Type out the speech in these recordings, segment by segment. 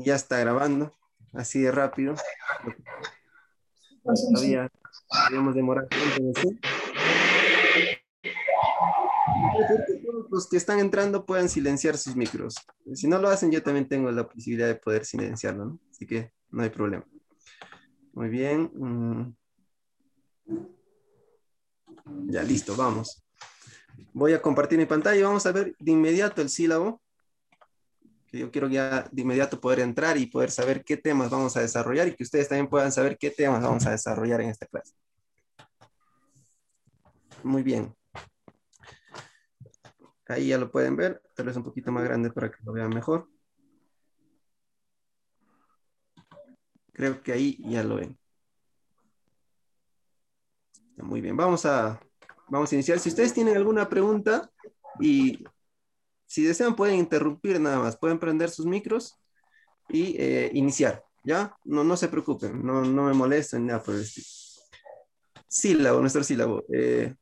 Ya está grabando, así de rápido. Todavía podemos demorar los que están entrando puedan silenciar sus micros. Si no lo hacen, yo también tengo la posibilidad de poder silenciarlo, ¿no? Así que no hay problema. Muy bien. Mm. Ya, listo, vamos. Voy a compartir mi pantalla y vamos a ver de inmediato el sílabo. Que yo quiero ya de inmediato poder entrar y poder saber qué temas vamos a desarrollar y que ustedes también puedan saber qué temas vamos a desarrollar en esta clase. Muy bien. Ahí ya lo pueden ver, tal vez un poquito más grande para que lo vean mejor. Creo que ahí ya lo ven. Muy bien, vamos a, vamos a iniciar. Si ustedes tienen alguna pregunta y si desean pueden interrumpir nada más, pueden prender sus micros y eh, iniciar, ¿ya? No, no se preocupen, no, no me molesten nada por el estilo. Sílabo, nuestro sílabo. Eh,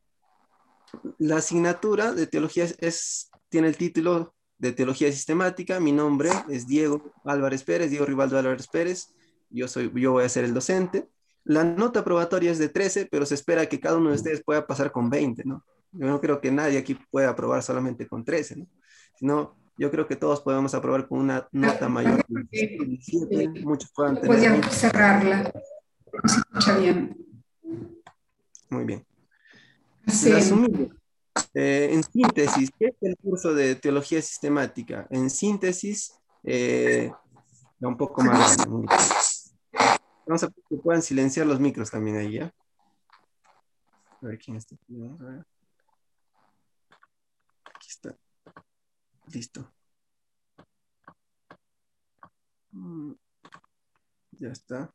la asignatura de teología es, tiene el título de teología sistemática. Mi nombre es Diego Álvarez Pérez, Diego Rivaldo Álvarez Pérez. Yo, soy, yo voy a ser el docente. La nota probatoria es de 13, pero se espera que cada uno de ustedes pueda pasar con 20, ¿no? Yo no creo que nadie aquí pueda aprobar solamente con 13, ¿no? Sino, yo creo que todos podemos aprobar con una nota mayor. 17, muchos puedan tener. Podríamos cerrarla. Se escucha bien. Muy bien. Eh, en síntesis, ¿qué es el curso de teología sistemática? En síntesis, eh, un poco más Vamos a que puedan silenciar los micros también ahí, ¿ya? A ver quién está. Aquí está. Listo. Mm, ya está.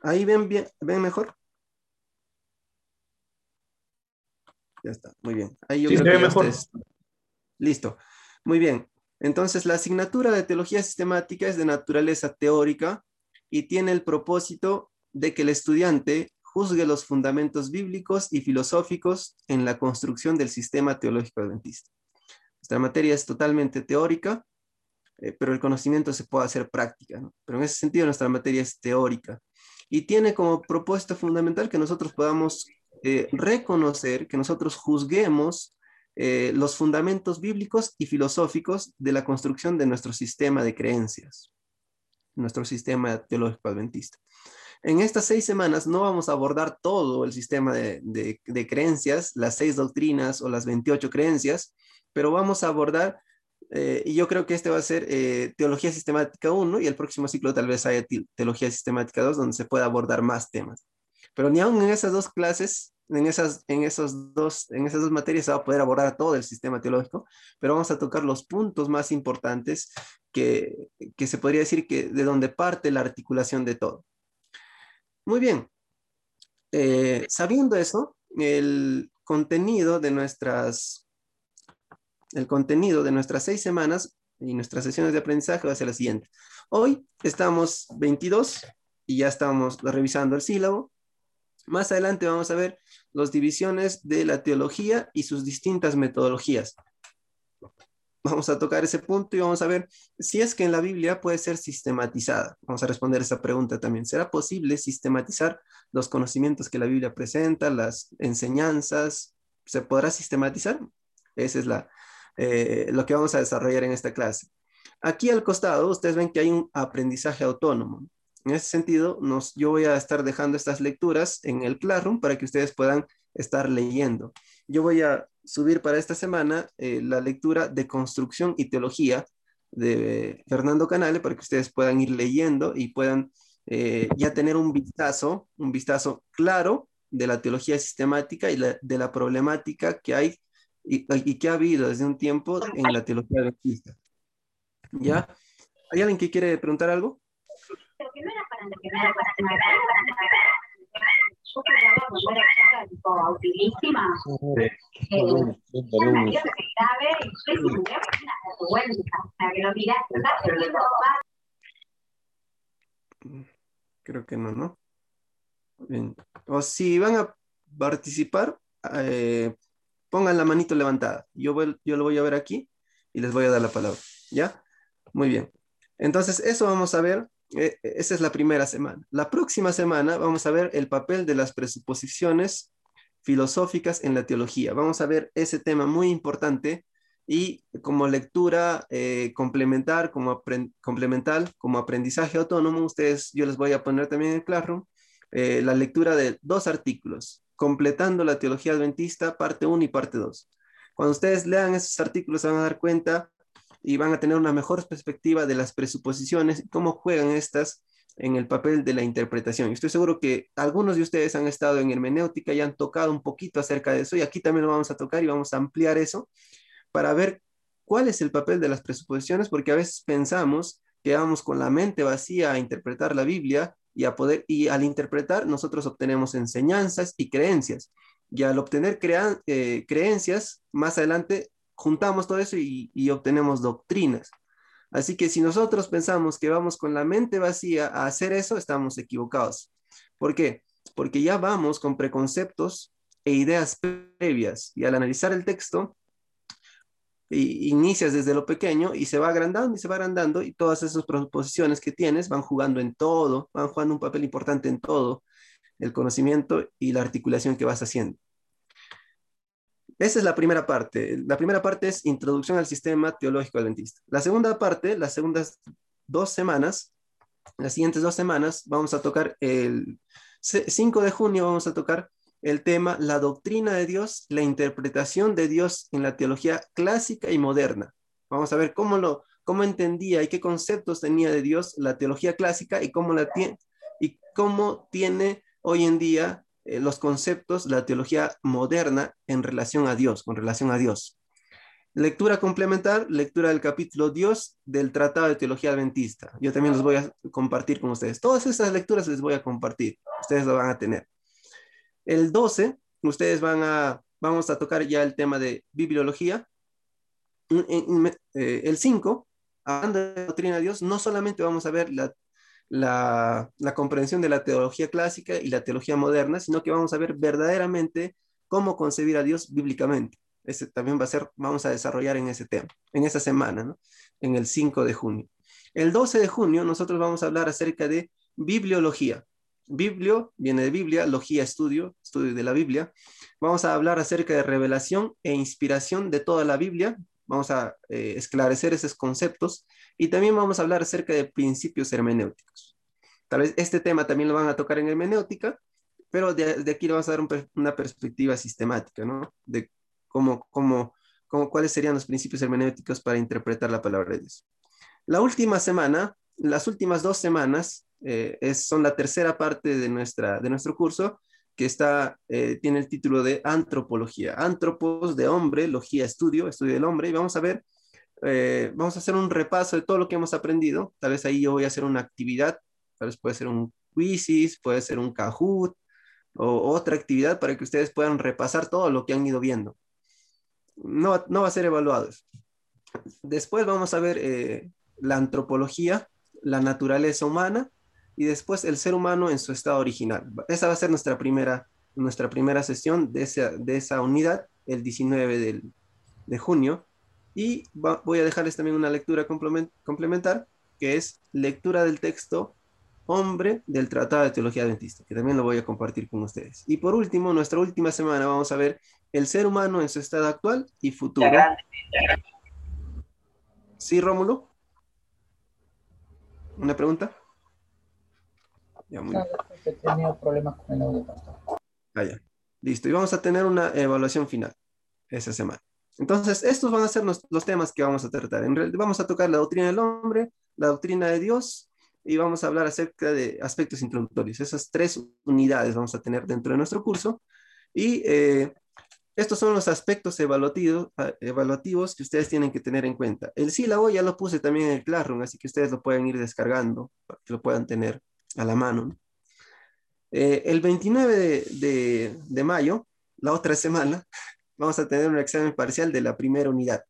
Ahí ven bien, ven mejor. Ya está, muy bien. Ahí yo creo que mejor. Listo. Muy bien. Entonces, la asignatura de teología sistemática es de naturaleza teórica y tiene el propósito de que el estudiante juzgue los fundamentos bíblicos y filosóficos en la construcción del sistema teológico adventista. Esta materia es totalmente teórica, eh, pero el conocimiento se puede hacer práctica. Pero en ese sentido, nuestra materia es teórica y tiene como propósito fundamental que nosotros podamos eh, reconocer, que nosotros juzguemos eh, los fundamentos bíblicos y filosóficos de la construcción de nuestro sistema de creencias, nuestro sistema teológico adventista. En estas seis semanas no vamos a abordar todo el sistema de, de creencias, las seis doctrinas o las 28 creencias, pero vamos a abordar eh, y yo creo que este va a ser Teología Sistemática 1 y el próximo ciclo tal vez haya Teología Sistemática 2 donde se pueda abordar más temas. Pero ni aún en esas dos clases en esas, en, esos dos, en esas dos materias se va a poder abordar todo el sistema teológico, pero vamos a tocar los puntos más importantes que, que se podría decir que de donde parte la articulación de todo. Muy bien. Eh, sabiendo eso, el contenido de nuestras, el contenido de nuestras seis semanas y nuestras sesiones de aprendizaje va a ser la siguiente. Hoy estamos 22 y ya estamos revisando el sílabo. Más adelante vamos a ver las divisiones de la teología y sus distintas metodologías. Vamos a tocar ese punto y vamos a ver si es que en la Biblia puede ser sistematizada. Vamos a responder esa pregunta también. ¿Será posible sistematizar los conocimientos que la Biblia presenta, las enseñanzas? ¿Se podrá sistematizar? Ese es la, eh, lo que vamos a desarrollar en esta clase. Aquí al costado, ustedes ven que hay un aprendizaje autónomo. En ese sentido, nos, yo voy a estar dejando estas lecturas en el Classroom para que ustedes puedan estar leyendo. Yo voy a subir para esta semana eh, la lectura de Construcción y Teología de Fernando Canale para que ustedes puedan ir leyendo y puedan eh, ya tener un vistazo, un vistazo claro de la teología sistemática y de la problemática que hay y, y, que ha habido desde un tiempo en la teología adventista. ¿Ya? ¿Hay alguien que quiere preguntar algo? era una vergüenza que lo pero creo que no no Bien. o si van a participar eh, pongan la manito levantada yo, voy, yo lo voy a ver aquí y les voy a dar la palabra ¿ya? Muy bien. Entonces, eso vamos a ver, eh, esa es la primera semana. La próxima semana vamos a ver el papel de las presuposiciones filosóficas en la teología. Vamos a ver ese tema muy importante y como lectura eh, complementar, como complemental, como aprendizaje autónomo, ustedes, yo les voy a poner también en Classroom eh, la lectura de dos artículos, completando la teología adventista, parte 1 y parte 2. Cuando ustedes lean esos artículos se van a dar cuenta y van a tener una mejor perspectiva de las presuposiciones y cómo juegan estas en el papel de la interpretación. Estoy seguro que algunos de ustedes han estado en hermenéutica y han tocado un poquito acerca de eso y aquí también lo vamos a tocar y vamos a ampliar eso para ver cuál es el papel de las presuposiciones, porque a veces pensamos que vamos con la mente vacía a interpretar la Biblia y a poder y al interpretar nosotros obtenemos enseñanzas y creencias. Y al obtener eh, creencias, más adelante juntamos todo eso y, y obtenemos doctrinas. Así que si nosotros pensamos que vamos con la mente vacía a hacer eso, estamos equivocados. ¿Por qué? Porque ya vamos con preconceptos e ideas previas y al analizar el texto inicias desde lo pequeño y se va agrandando y se va agrandando y todas esas proposiciones que tienes van jugando en todo, van jugando un papel importante en todo el conocimiento y la articulación que vas haciendo. Esa es la primera parte. La primera parte es introducción al sistema teológico adventista. La segunda parte, las segundas dos semanas, las siguientes dos semanas, vamos a tocar el 5 de junio, vamos a tocar el tema la doctrina de Dios, la interpretación de Dios en la teología clásica y moderna. Vamos a ver cómo lo cómo entendía y qué conceptos tenía de Dios la teología clásica y cómo la tiene y cómo tiene hoy en día eh, los conceptos la teología moderna en relación a Dios, con relación a Dios. Lectura complementar, lectura del capítulo Dios del Tratado de Teología Adventista. Yo también los voy a compartir con ustedes. Todas esas lecturas les voy a compartir. Ustedes lo van a tener. El 12, ustedes van a, vamos a tocar ya el tema de bibliología. Eh, el 5, hablando de la doctrina de Dios, no solamente vamos a ver la, la, comprensión de la teología clásica y la teología moderna, sino que vamos a ver verdaderamente cómo concebir a Dios bíblicamente. Ese también va a ser, vamos a desarrollar en ese tema, en esa semana, ¿no? en el 5 de junio. El 12 de junio nosotros vamos a hablar acerca de bibliología. Biblio viene de Biblia, logía, estudio, estudio de la Biblia. Vamos a hablar acerca de revelación e inspiración de toda la Biblia. Vamos a eh, esclarecer esos conceptos y también vamos a hablar acerca de principios hermenéuticos. Tal vez este tema también lo van a tocar en hermenéutica, pero de, aquí le vamos a dar una perspectiva sistemática, ¿no? De cómo, cómo, cómo, cuáles serían los principios hermenéuticos para interpretar la palabra de Dios. La última semana, las últimas dos semanas, eh, es, son la tercera parte de, nuestra, de nuestro curso que está, eh, tiene el título de Antropología. Antropos de hombre, logía, estudio, estudio del hombre. Y vamos a ver, eh, vamos a hacer un repaso de todo lo que hemos aprendido. Tal vez ahí yo voy a hacer una actividad, tal vez puede ser un quizzes, puede ser un Kahoot o otra actividad para que ustedes puedan repasar todo lo que han ido viendo. No, no va a ser evaluado. Después vamos a ver la antropología, la naturaleza humana y después el ser humano en su estado original. Esa va a ser nuestra primera, nuestra primera sesión de esa, de esa unidad, el 19 de junio. Y voy a dejarles también una lectura complementar, que es lectura del texto Hombre del Tratado de Teología Adventista, que también lo voy a compartir con ustedes. Y por último, nuestra última semana vamos a ver el ser humano en su estado actual y futuro. ¿Sí, Rómulo? ¿Una pregunta? He tenido problemas con el audio. Ah, Listo. Y vamos a tener una evaluación final esa semana. Entonces, estos van a ser los, temas que vamos a tratar. En realidad, vamos a tocar la doctrina del hombre, la doctrina de Dios y vamos a hablar acerca de aspectos introductorios. Esas tres unidades vamos a tener dentro de nuestro curso. Y eh, estos son los aspectos evaluativos, evaluativos que ustedes tienen que tener en cuenta. El sílabo ya lo puse también en el Classroom, así que ustedes lo pueden ir descargando para que lo puedan tener a la mano. Eh, el 29 de, mayo, la otra semana, vamos a tener un examen parcial de la primera unidad.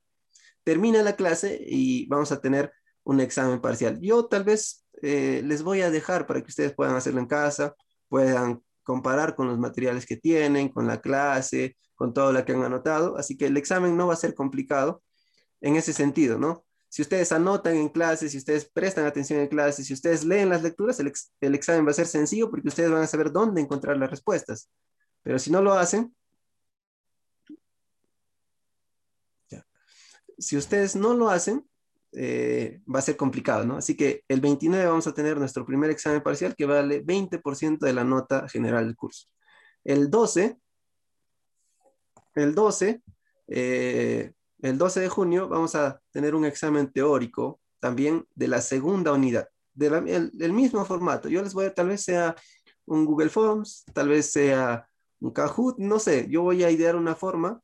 Termina la clase y vamos a tener un examen parcial. Yo tal vez eh, les voy a dejar para que ustedes puedan hacerlo en casa, puedan comparar con los materiales que tienen, con la clase, con todo lo que han anotado. Así que el examen no va a ser complicado en ese sentido, ¿no? Si ustedes anotan en clases, si ustedes prestan atención en clases, si ustedes leen las lecturas, el, el examen va a ser sencillo porque ustedes van a saber dónde encontrar las respuestas. Pero si no lo hacen, si ustedes no lo hacen, eh, va a ser complicado, ¿no? Así que el 29 vamos a tener nuestro primer examen parcial que vale 20% de la nota general del curso. El 12, el 12, eh, el 12 de junio vamos a tener un examen teórico también de la segunda unidad, del mismo formato. Yo les voy a, tal vez sea un Google Forms, tal vez sea un Kahoot, no sé, yo voy a idear una forma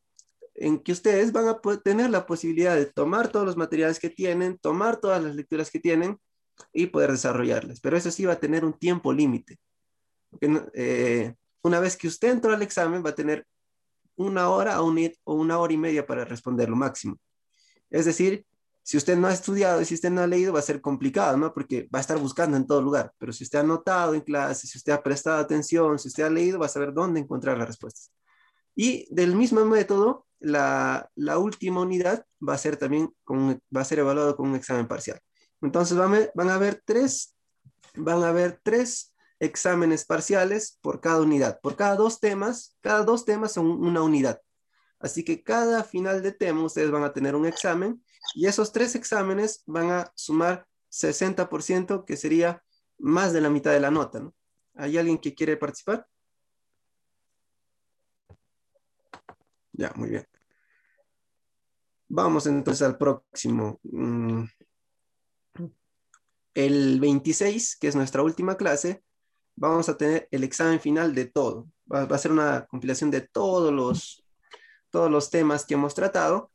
en que ustedes van a tener la posibilidad de tomar todos los materiales que tienen, tomar todas las lecturas que tienen y poder desarrollarlas. Pero eso sí va a tener un tiempo límite. Eh, una vez que usted entró al examen, va a tener una hora o, una hora y media para responder lo máximo. Es decir, si usted no ha estudiado y si usted no ha leído, va a ser complicado, ¿no? Porque va a estar buscando en todo lugar. Pero si usted ha notado en clase, si usted ha prestado atención, si usted ha leído, va a saber dónde encontrar las respuestas. Y del mismo método, la, última unidad va a ser también con, va a ser evaluado con un examen parcial. Entonces van a, van a haber tres, van a haber tres exámenes parciales por cada unidad. Por cada dos temas, cada dos temas son una unidad. Así que cada final de tema ustedes van a tener un examen y esos tres exámenes van a sumar 60%, que sería más de la mitad de la nota. ¿no? ¿Hay alguien que quiere participar? Ya, muy bien. Vamos entonces al próximo. Mm. El 26, que es nuestra última clase, vamos a tener el examen final de todo. Va, a ser una compilación de todos los, todos los temas que hemos tratado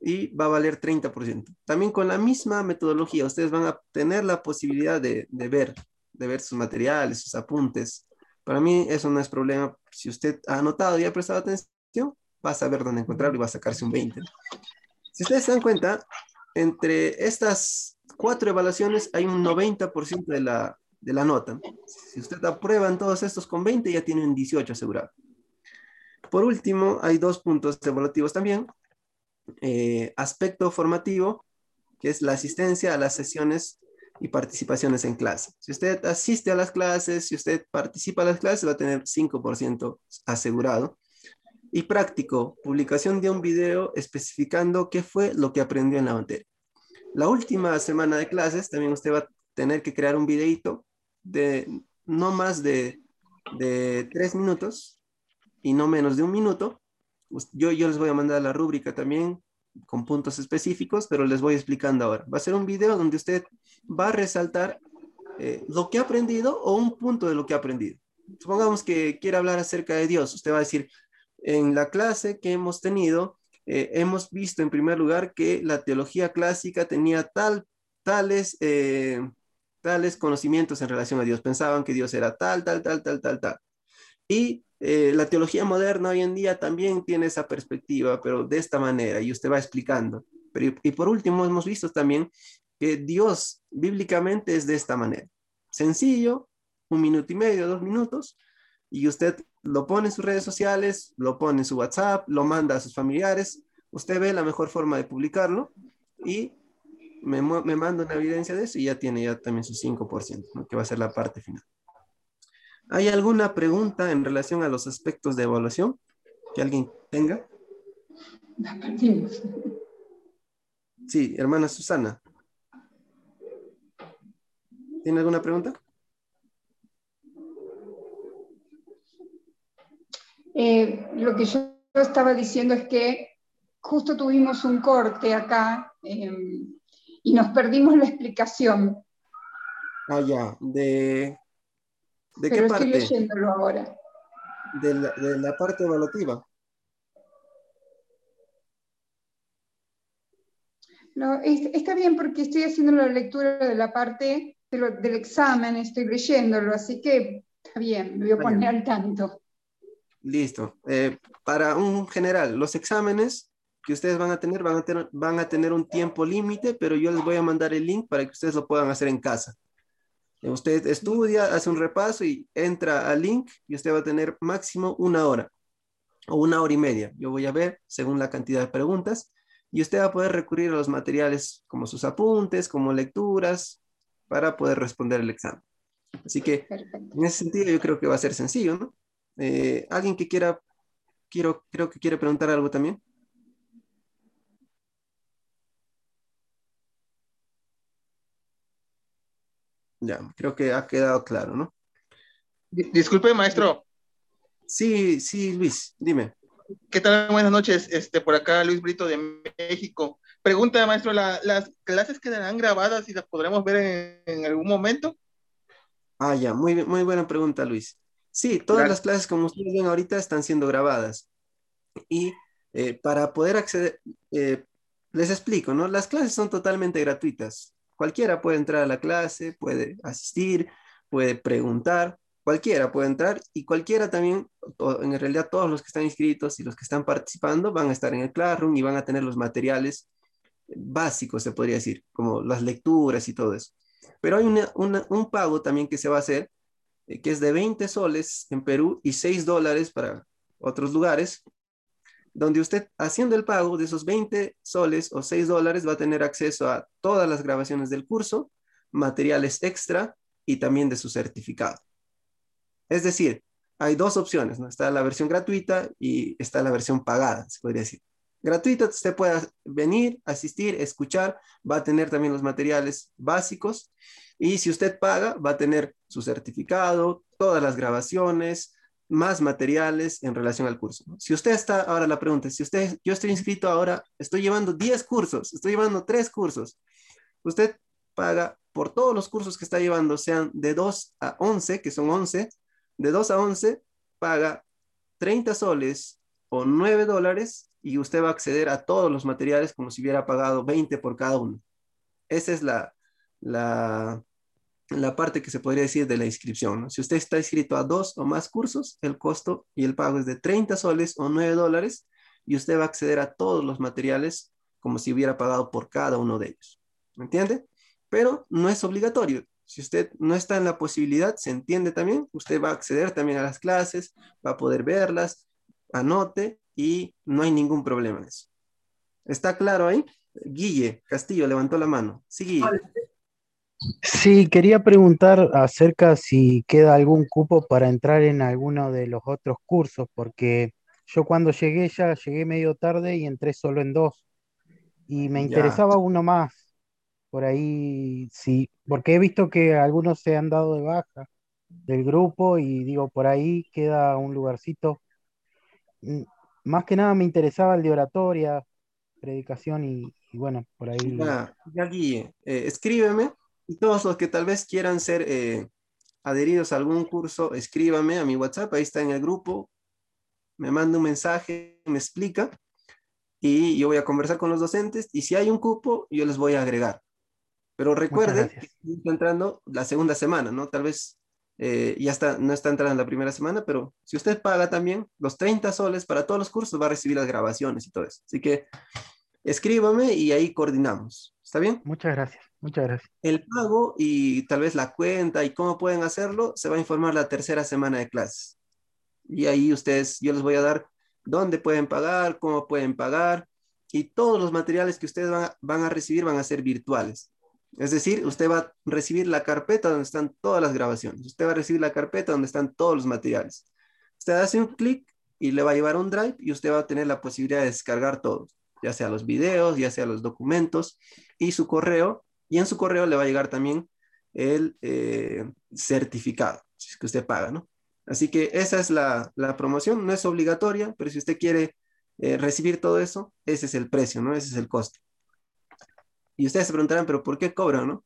y va a valer 30%. También con la misma metodología, ustedes van a tener la posibilidad de, de ver, de ver sus materiales, sus apuntes. Para mí eso no es problema. Si usted ha anotado y ha prestado atención, va a saber dónde encontrarlo y va a sacarse un 20. Si ustedes se dan cuenta, entre estas cuatro evaluaciones hay un 90% de la, de la nota. Si usted aprueba en todos estos con 20, ya tiene un 18 asegurado. Por último, hay dos puntos evaluativos también. Eh, aspecto formativo, que es la asistencia a las sesiones y participaciones en clase. Si usted asiste a las clases, si usted participa a las clases, va a tener 5% asegurado. Y práctico, publicación de un video especificando qué fue lo que aprendió en la materia. La última semana de clases también usted va a tener que crear un videito de no más de, de tres minutos y no menos de un minuto. Yo, yo les voy a mandar la rúbrica también con puntos específicos, pero les voy explicando ahora. Va a ser un video donde usted va a resaltar eh, lo que ha aprendido o un punto de lo que ha aprendido. Supongamos que quiere hablar acerca de Dios. Usted va a decir, en la clase que hemos tenido, eh, hemos visto en primer lugar que la teología clásica tenía tal, tales, eh, tales conocimientos en relación a Dios. Pensaban que Dios era tal, tal, tal, tal, tal, tal. Y eh, la teología moderna hoy en día también tiene esa perspectiva, pero de esta manera, y usted va explicando. Pero, y por último, hemos visto también que Dios bíblicamente es de esta manera. Sencillo, un minuto y medio, dos minutos, y usted lo pone en sus redes sociales, lo pone en su WhatsApp, lo manda a sus familiares, usted ve la mejor forma de publicarlo y me, me manda una evidencia de eso y ya tiene ya también su 5%, que va a ser la parte final. ¿Hay alguna pregunta en relación a los aspectos de evaluación que alguien tenga? Sí, hermana Susana. ¿Tiene alguna pregunta? Eh, lo que yo estaba diciendo es que justo tuvimos un corte acá em, y nos perdimos la explicación. Ah, ya, de... ¿De qué parte? Estoy leyéndolo ahora. De la, parte evaluativa. No, está bien porque estoy haciendo la lectura de la parte del examen, estoy leyéndolo, así que está bien, me voy a poner al tanto. Listo. Eh, para un general, los exámenes que ustedes van a tener van a tener, van a tener un tiempo límite, pero yo les voy a mandar el link para que ustedes lo puedan hacer en casa. Usted estudia, hace un repaso y entra al link y usted va a tener máximo una hora o una hora y media. Yo voy a ver según la cantidad de preguntas y usted va a poder recurrir a los materiales como sus apuntes, como lecturas, para poder responder el examen. Así que en ese sentido yo creo que va a ser sencillo, ¿no? Eh, ¿Alguien que quiera, quiero, creo que quiere preguntar algo también? Ya, creo que ha quedado claro, ¿no? Disculpe, maestro. Sí, sí, Luis, dime. ¿Qué tal? Buenas noches. Este, por acá Luis Brito de México. Pregunta, maestro, ¿las clases quedarán grabadas y las podremos ver en, algún momento? Ah, ya, muy, muy buena pregunta, Luis. Sí, todas las clases, como ustedes ven ahorita, están siendo grabadas. Y eh, para poder acceder, eh, les explico, ¿no? Las clases son totalmente gratuitas. Cualquiera puede entrar a la clase, puede asistir, puede preguntar, cualquiera puede entrar y cualquiera también, en realidad todos los que están inscritos y los que están participando van a estar en el Classroom y van a tener los materiales básicos, se podría decir, como las lecturas y todo eso. Pero hay un pago también que se va a hacer, eh, que es de 20 soles en Perú y 6 dólares para otros lugares, donde usted haciendo el pago de esos 20 soles o 6 dólares va a tener acceso a todas las grabaciones del curso, materiales extra y también de su certificado. Es decir, hay dos opciones, ¿no? Está la versión gratuita y está la versión pagada, se podría decir. Gratuita, usted puede venir, asistir, escuchar, va a tener también los materiales básicos y si usted paga, va a tener su certificado, todas las grabaciones, más materiales en relación al curso. Si usted está, ahora la pregunta, si usted, yo estoy inscrito ahora, estoy llevando 10 cursos, estoy llevando 3 cursos, usted paga por todos los cursos que está llevando, sean de 2 a 11, que son 11, de 2 a 11 paga 30 soles o 9 dólares y usted va a acceder a todos los materiales como si hubiera pagado 20 por cada uno. Esa es la, la, la parte que se podría decir de la inscripción. Si usted está inscrito a dos o más cursos, el costo y el pago es de 30 soles o 9 dólares y usted va a acceder a todos los materiales como si hubiera pagado por cada uno de ellos. ¿Me entiende? Pero no es obligatorio. Si usted no está en la posibilidad, se entiende también, usted va a acceder también a las clases, va a poder verlas, anote y no hay ningún problema en eso. ¿Está claro ahí? Guille Castillo levantó la mano. Sí, Guille. Sí, quería preguntar acerca si queda algún cupo para entrar en alguno de los otros cursos, porque yo cuando llegué ya llegué medio tarde y entré solo en dos. Y me interesaba uno más por ahí sí, porque he visto que algunos se han dado de baja del grupo y digo, por ahí queda un lugarcito. Mm, más que nada me interesaba el de oratoria, predicación y, bueno, por ahí. Ya, ya eh, escríbeme y todos los que tal vez quieran ser eh, adheridos a algún curso, escríbame a mi WhatsApp, ahí está en el grupo, me manda un mensaje, me explica y yo voy a conversar con los docentes y si hay un cupo, yo les voy a agregar. Pero recuerde que está entrando la segunda semana, ¿no? Tal vez eh, ya está, no está entrando la primera semana, pero si usted paga también los 30 soles para todos los cursos, va a recibir las grabaciones y todo eso. Así que escríbame y ahí coordinamos. ¿Está bien? Muchas gracias, muchas gracias. El pago y tal vez la cuenta y cómo pueden hacerlo, se va a informar la tercera semana de clases. Y ahí ustedes, yo les voy a dar dónde pueden pagar, cómo pueden pagar y todos los materiales que ustedes van a recibir van a ser virtuales. Es decir, usted va a recibir la carpeta donde están todas las grabaciones. Usted va a recibir la carpeta donde están todos los materiales. Usted hace un clic y le va a llevar un drive y usted va a tener la posibilidad de descargar todo, ya sea los videos, ya sea los documentos y su correo. Y en su correo le va a llegar también el eh, certificado, si es que usted paga, ¿no? Así que esa es la, promoción, no es obligatoria, pero si usted quiere eh, recibir todo eso, ese es el precio, ¿no? Ese es el costo. Y ustedes se preguntarán, pero ¿por qué cobran, no?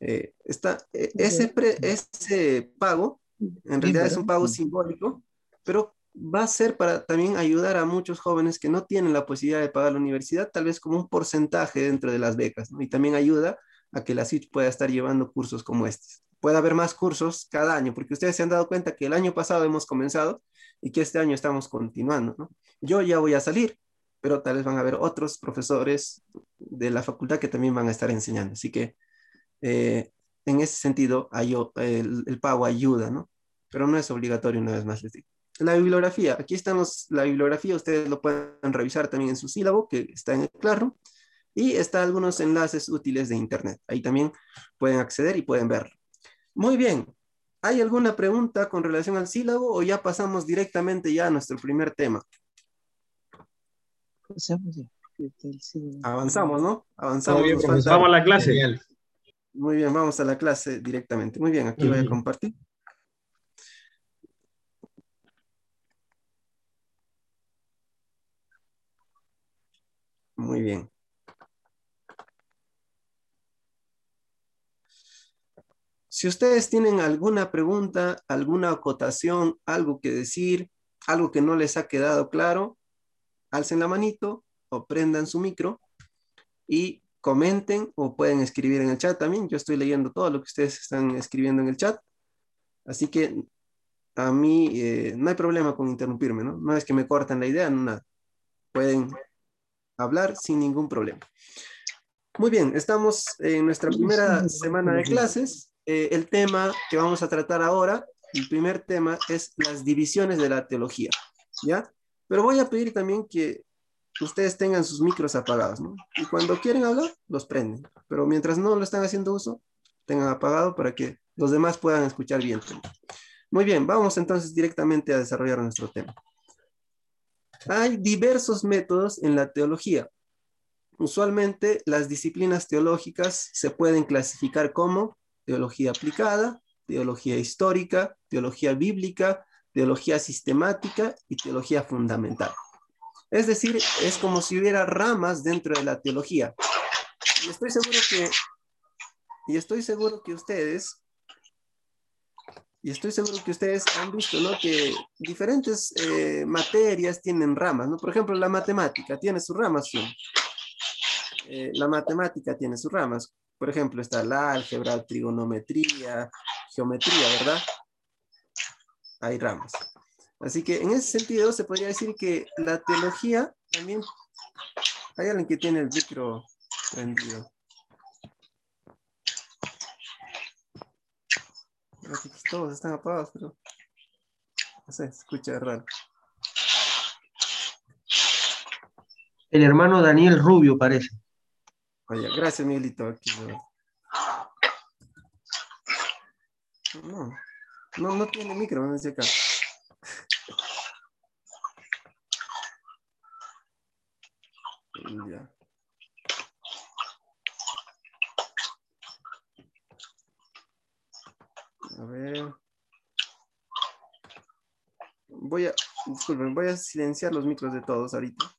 Eh, está, ese, ese pago, en realidad es un pago simbólico, pero va a ser para también ayudar a muchos jóvenes que no tienen la posibilidad de pagar la universidad, tal vez como un porcentaje dentro de las becas. Y también ayuda a que la CIT pueda estar llevando cursos como estos. Puede haber más cursos cada año, porque ustedes se han dado cuenta que el año pasado hemos comenzado y que este año estamos continuando. Yo ya voy a salir, pero tal vez van a haber otros profesores de la facultad que también van a estar enseñando. Así que eh, en ese sentido el, pago ayuda. Pero no es obligatorio, una vez más les digo. La bibliografía. Aquí están la bibliografía, ustedes lo pueden revisar también en su sílabo, que está en el claro. Y está algunos enlaces útiles de Internet. Ahí también pueden acceder y pueden verlo. Muy bien. ¿Hay alguna pregunta con relación al sílabo o ya pasamos directamente ya a nuestro primer tema? Avanzamos, ¿no? Avanzamos. vamos a la clase. Muy bien, vamos a la clase directamente. Muy bien, aquí voy a compartir. Muy bien. Si ustedes tienen alguna pregunta, alguna acotación, algo que decir, algo que no les ha quedado claro, alcen la manito o prendan su micro y comenten o pueden escribir en el chat también. Yo estoy leyendo todo lo que ustedes están escribiendo en el chat. Así que a mí eh, no hay problema con interrumpirme, ¿no? No es que me corten la idea, no nada. Pueden hablar sin ningún problema. Muy bien, estamos en nuestra primera semana de clases. Eh, el tema que vamos a tratar ahora, el primer tema es las divisiones de la teología, ¿ya? Pero voy a pedir también que ustedes tengan sus micros apagados, ¿no? Y cuando quieren hablar, los prenden. Pero mientras no lo están haciendo uso, tengan apagado para que los demás puedan escuchar bien. Muy bien, vamos entonces directamente a desarrollar nuestro tema. Hay diversos métodos en la teología. Usualmente las disciplinas teológicas se pueden clasificar como teología aplicada, teología histórica, teología bíblica, teología sistemática y teología fundamental. Es decir, es como si hubiera ramas dentro de la teología. Y estoy seguro que, y estoy seguro que ustedes, y estoy seguro que ustedes han visto, ¿no? Que diferentes eh, materias tienen ramas, ¿no? Por ejemplo, la matemática tiene sus ramas, ¿sí? Eh, la matemática tiene sus ramas. Por ejemplo, está la álgebra, trigonometría, geometría, ¿verdad? Hay ramas. Así que en ese sentido se podría decir que la teología también... Hay alguien que tiene el micro prendido. Todos están apagados, pero... No sé, se escucha raro. El hermano Daniel Rubio parece. Oye, gracias, Miguelito. no, no, no tiene micro, no acá. A ver. Voy a, disculpen, voy a silenciar los micros de todos ahorita.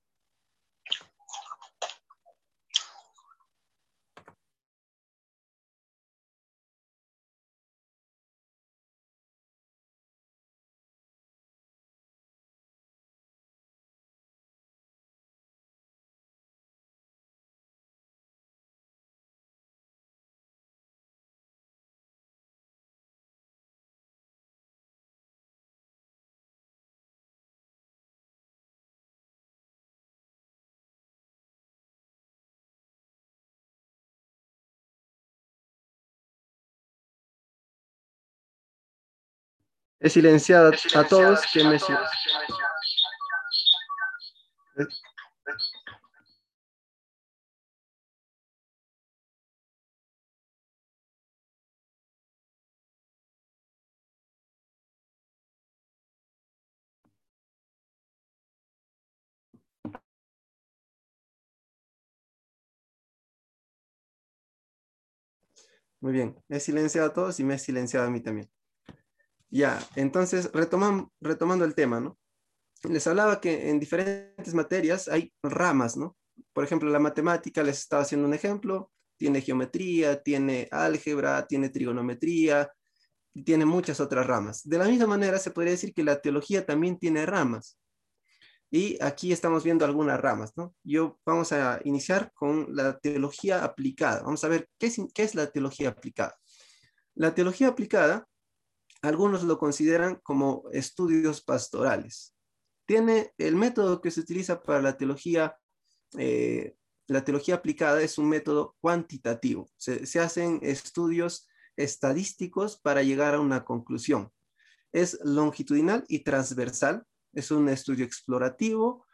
He silenciado a todos que me... Muy bien, he silenciado a todos y me he silenciado a mí también. Ya, entonces retomando el tema, ¿no? Les hablaba que en diferentes materias hay ramas, ¿no? Por ejemplo, la matemática, les estaba haciendo un ejemplo, tiene geometría, tiene álgebra, tiene trigonometría, tiene muchas otras ramas. De la misma manera, se podría decir que la teología también tiene ramas. Y aquí estamos viendo algunas ramas, ¿no? Yo vamos a iniciar con la teología aplicada. Vamos a ver qué es, la teología aplicada. La teología aplicada algunos lo consideran como estudios pastorales. Tiene el método que se utiliza para la teología, eh, la teología aplicada es un método cuantitativo. Se, hacen estudios estadísticos para llegar a una conclusión. es longitudinal y transversal. Es un estudio explorativo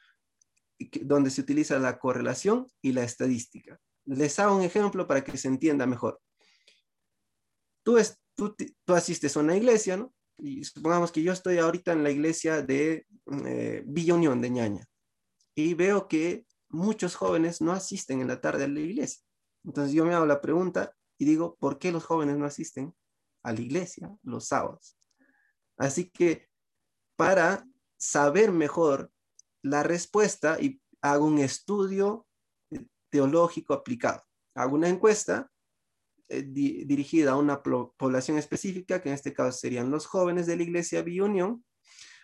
donde se utiliza la correlación y la estadística. Les hago un ejemplo para que se entienda mejor. Tú, tú, asistes a una iglesia, ¿no? Y supongamos que yo estoy ahorita en la iglesia de eh, Villa Unión de Ñaña y veo que muchos jóvenes no asisten en la tarde a la iglesia. Entonces yo me hago la pregunta y digo, ¿por qué los jóvenes no asisten a la iglesia los sábados? Así que para saber mejor la respuesta y hago un estudio eh, teológico aplicado. Hago una encuesta eh, dirigida a una población específica, que en este caso serían los jóvenes de la iglesia Unión.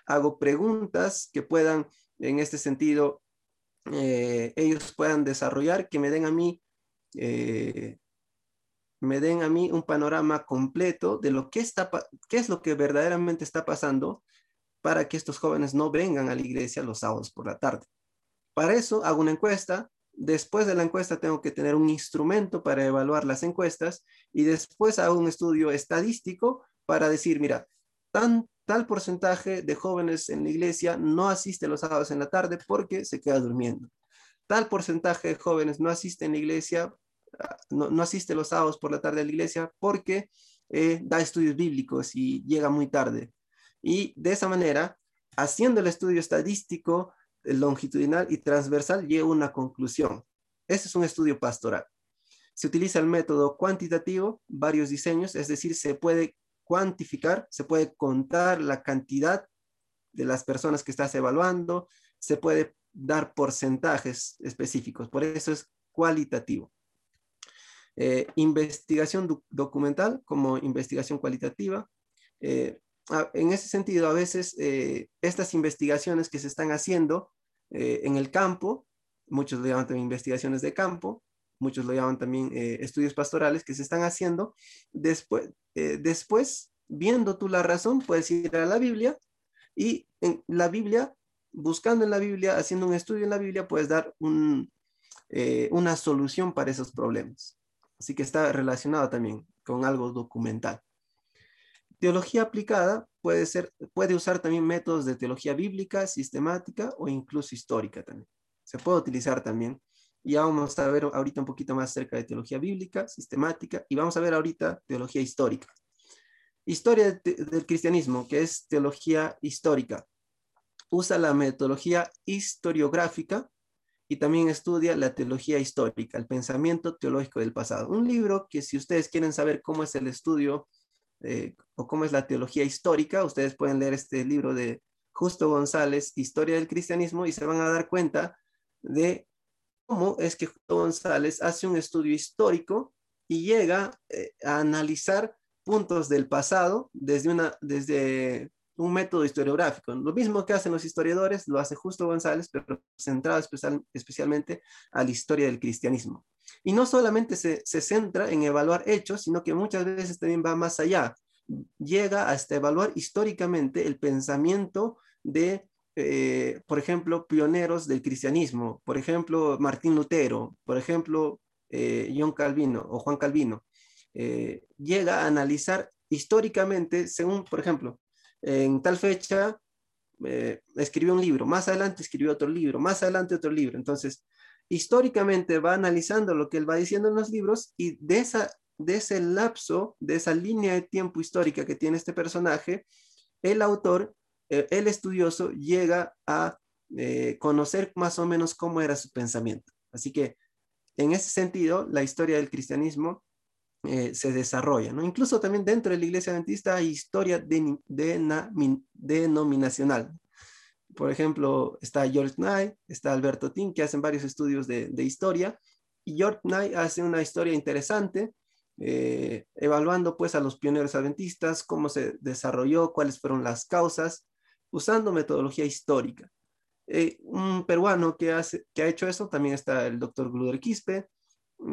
Hago preguntas que puedan, en este sentido, eh, ellos puedan desarrollar, que me den a mí, me den a mí un panorama completo de lo que está, qué es lo que verdaderamente está pasando para que estos jóvenes no vengan a la iglesia los sábados por la tarde. Para eso hago una encuesta. Después de la encuesta tengo que tener un instrumento para evaluar las encuestas y después hago un estudio estadístico para decir, mira, tal porcentaje de jóvenes en la iglesia no asiste los sábados en la tarde porque se queda durmiendo. Tal porcentaje de jóvenes no asiste en la iglesia, ah, no, asiste los sábados por la tarde a la iglesia porque eh, da estudios bíblicos y llega muy tarde. Y de esa manera, haciendo el estudio estadístico, longitudinal y transversal, llego a una conclusión. Este es un estudio pastoral. Se utiliza el método cuantitativo, varios diseños, es decir, se puede cuantificar, se puede contar la cantidad de las personas que estás evaluando, se puede dar porcentajes específicos, por eso es cualitativo. Eh, investigación documental como investigación cualitativa. Eh, en ese sentido, a veces eh, estas investigaciones que se están haciendo eh, en el campo, muchos lo llaman también investigaciones de campo, muchos lo llaman también eh, estudios pastorales que se están haciendo, después, después, viendo tú la razón, puedes ir a la Biblia y en la Biblia, buscando en la Biblia, haciendo un estudio en la Biblia, puedes dar una solución para esos problemas. Así que está relacionado también con algo documental. Teología aplicada puede, ser, puede usar también métodos de teología bíblica, sistemática o incluso histórica también. Se puede utilizar también. Y vamos a ver ahorita un poquito más acerca de teología bíblica, sistemática, y vamos a ver ahorita teología histórica. Historia del cristianismo, que es teología histórica. Usa la metodología historiográfica y también estudia la teología histórica, el pensamiento teológico del pasado. Un libro que si ustedes quieren saber cómo es el estudio eh, o cómo es la teología histórica, ustedes pueden leer este libro de Justo González, Historia del Cristianismo, y se van a dar cuenta de cómo es que Justo González hace un estudio histórico y llega eh, a analizar puntos del pasado desde, una, desde un método historiográfico. Lo mismo que hacen los historiadores, lo hace Justo González, pero centrado especial, especialmente a la historia del cristianismo. Y no solamente se, centra en evaluar hechos, sino que muchas veces también va más allá. Llega hasta evaluar históricamente el pensamiento de, eh, por ejemplo, pioneros del cristianismo, por ejemplo, Martín Lutero, por ejemplo, eh, John Calvino o Juan Calvino. Eh, llega a analizar históricamente, según, por ejemplo, en tal fecha escribió un libro, más adelante escribió otro libro, más adelante otro libro. Entonces, históricamente va analizando lo que él va diciendo en los libros y de, esa, de ese lapso, de esa línea de tiempo histórica que tiene este personaje, el autor, eh, el estudioso, llega a eh, conocer más o menos cómo era su pensamiento. Así que en ese sentido, la historia del cristianismo eh, se desarrolla, ¿no? Incluso también dentro de la iglesia adventista hay historia de, denominacional. Por ejemplo, está George Knight, está Alberto Tin, que hacen varios estudios de, historia. Y George Knight hace una historia interesante, eh, evaluando pues a los pioneros adventistas, cómo se desarrolló, cuáles fueron las causas, usando metodología histórica. Eh, un peruano que, hace, que ha hecho eso también está el doctor Gluder Quispe.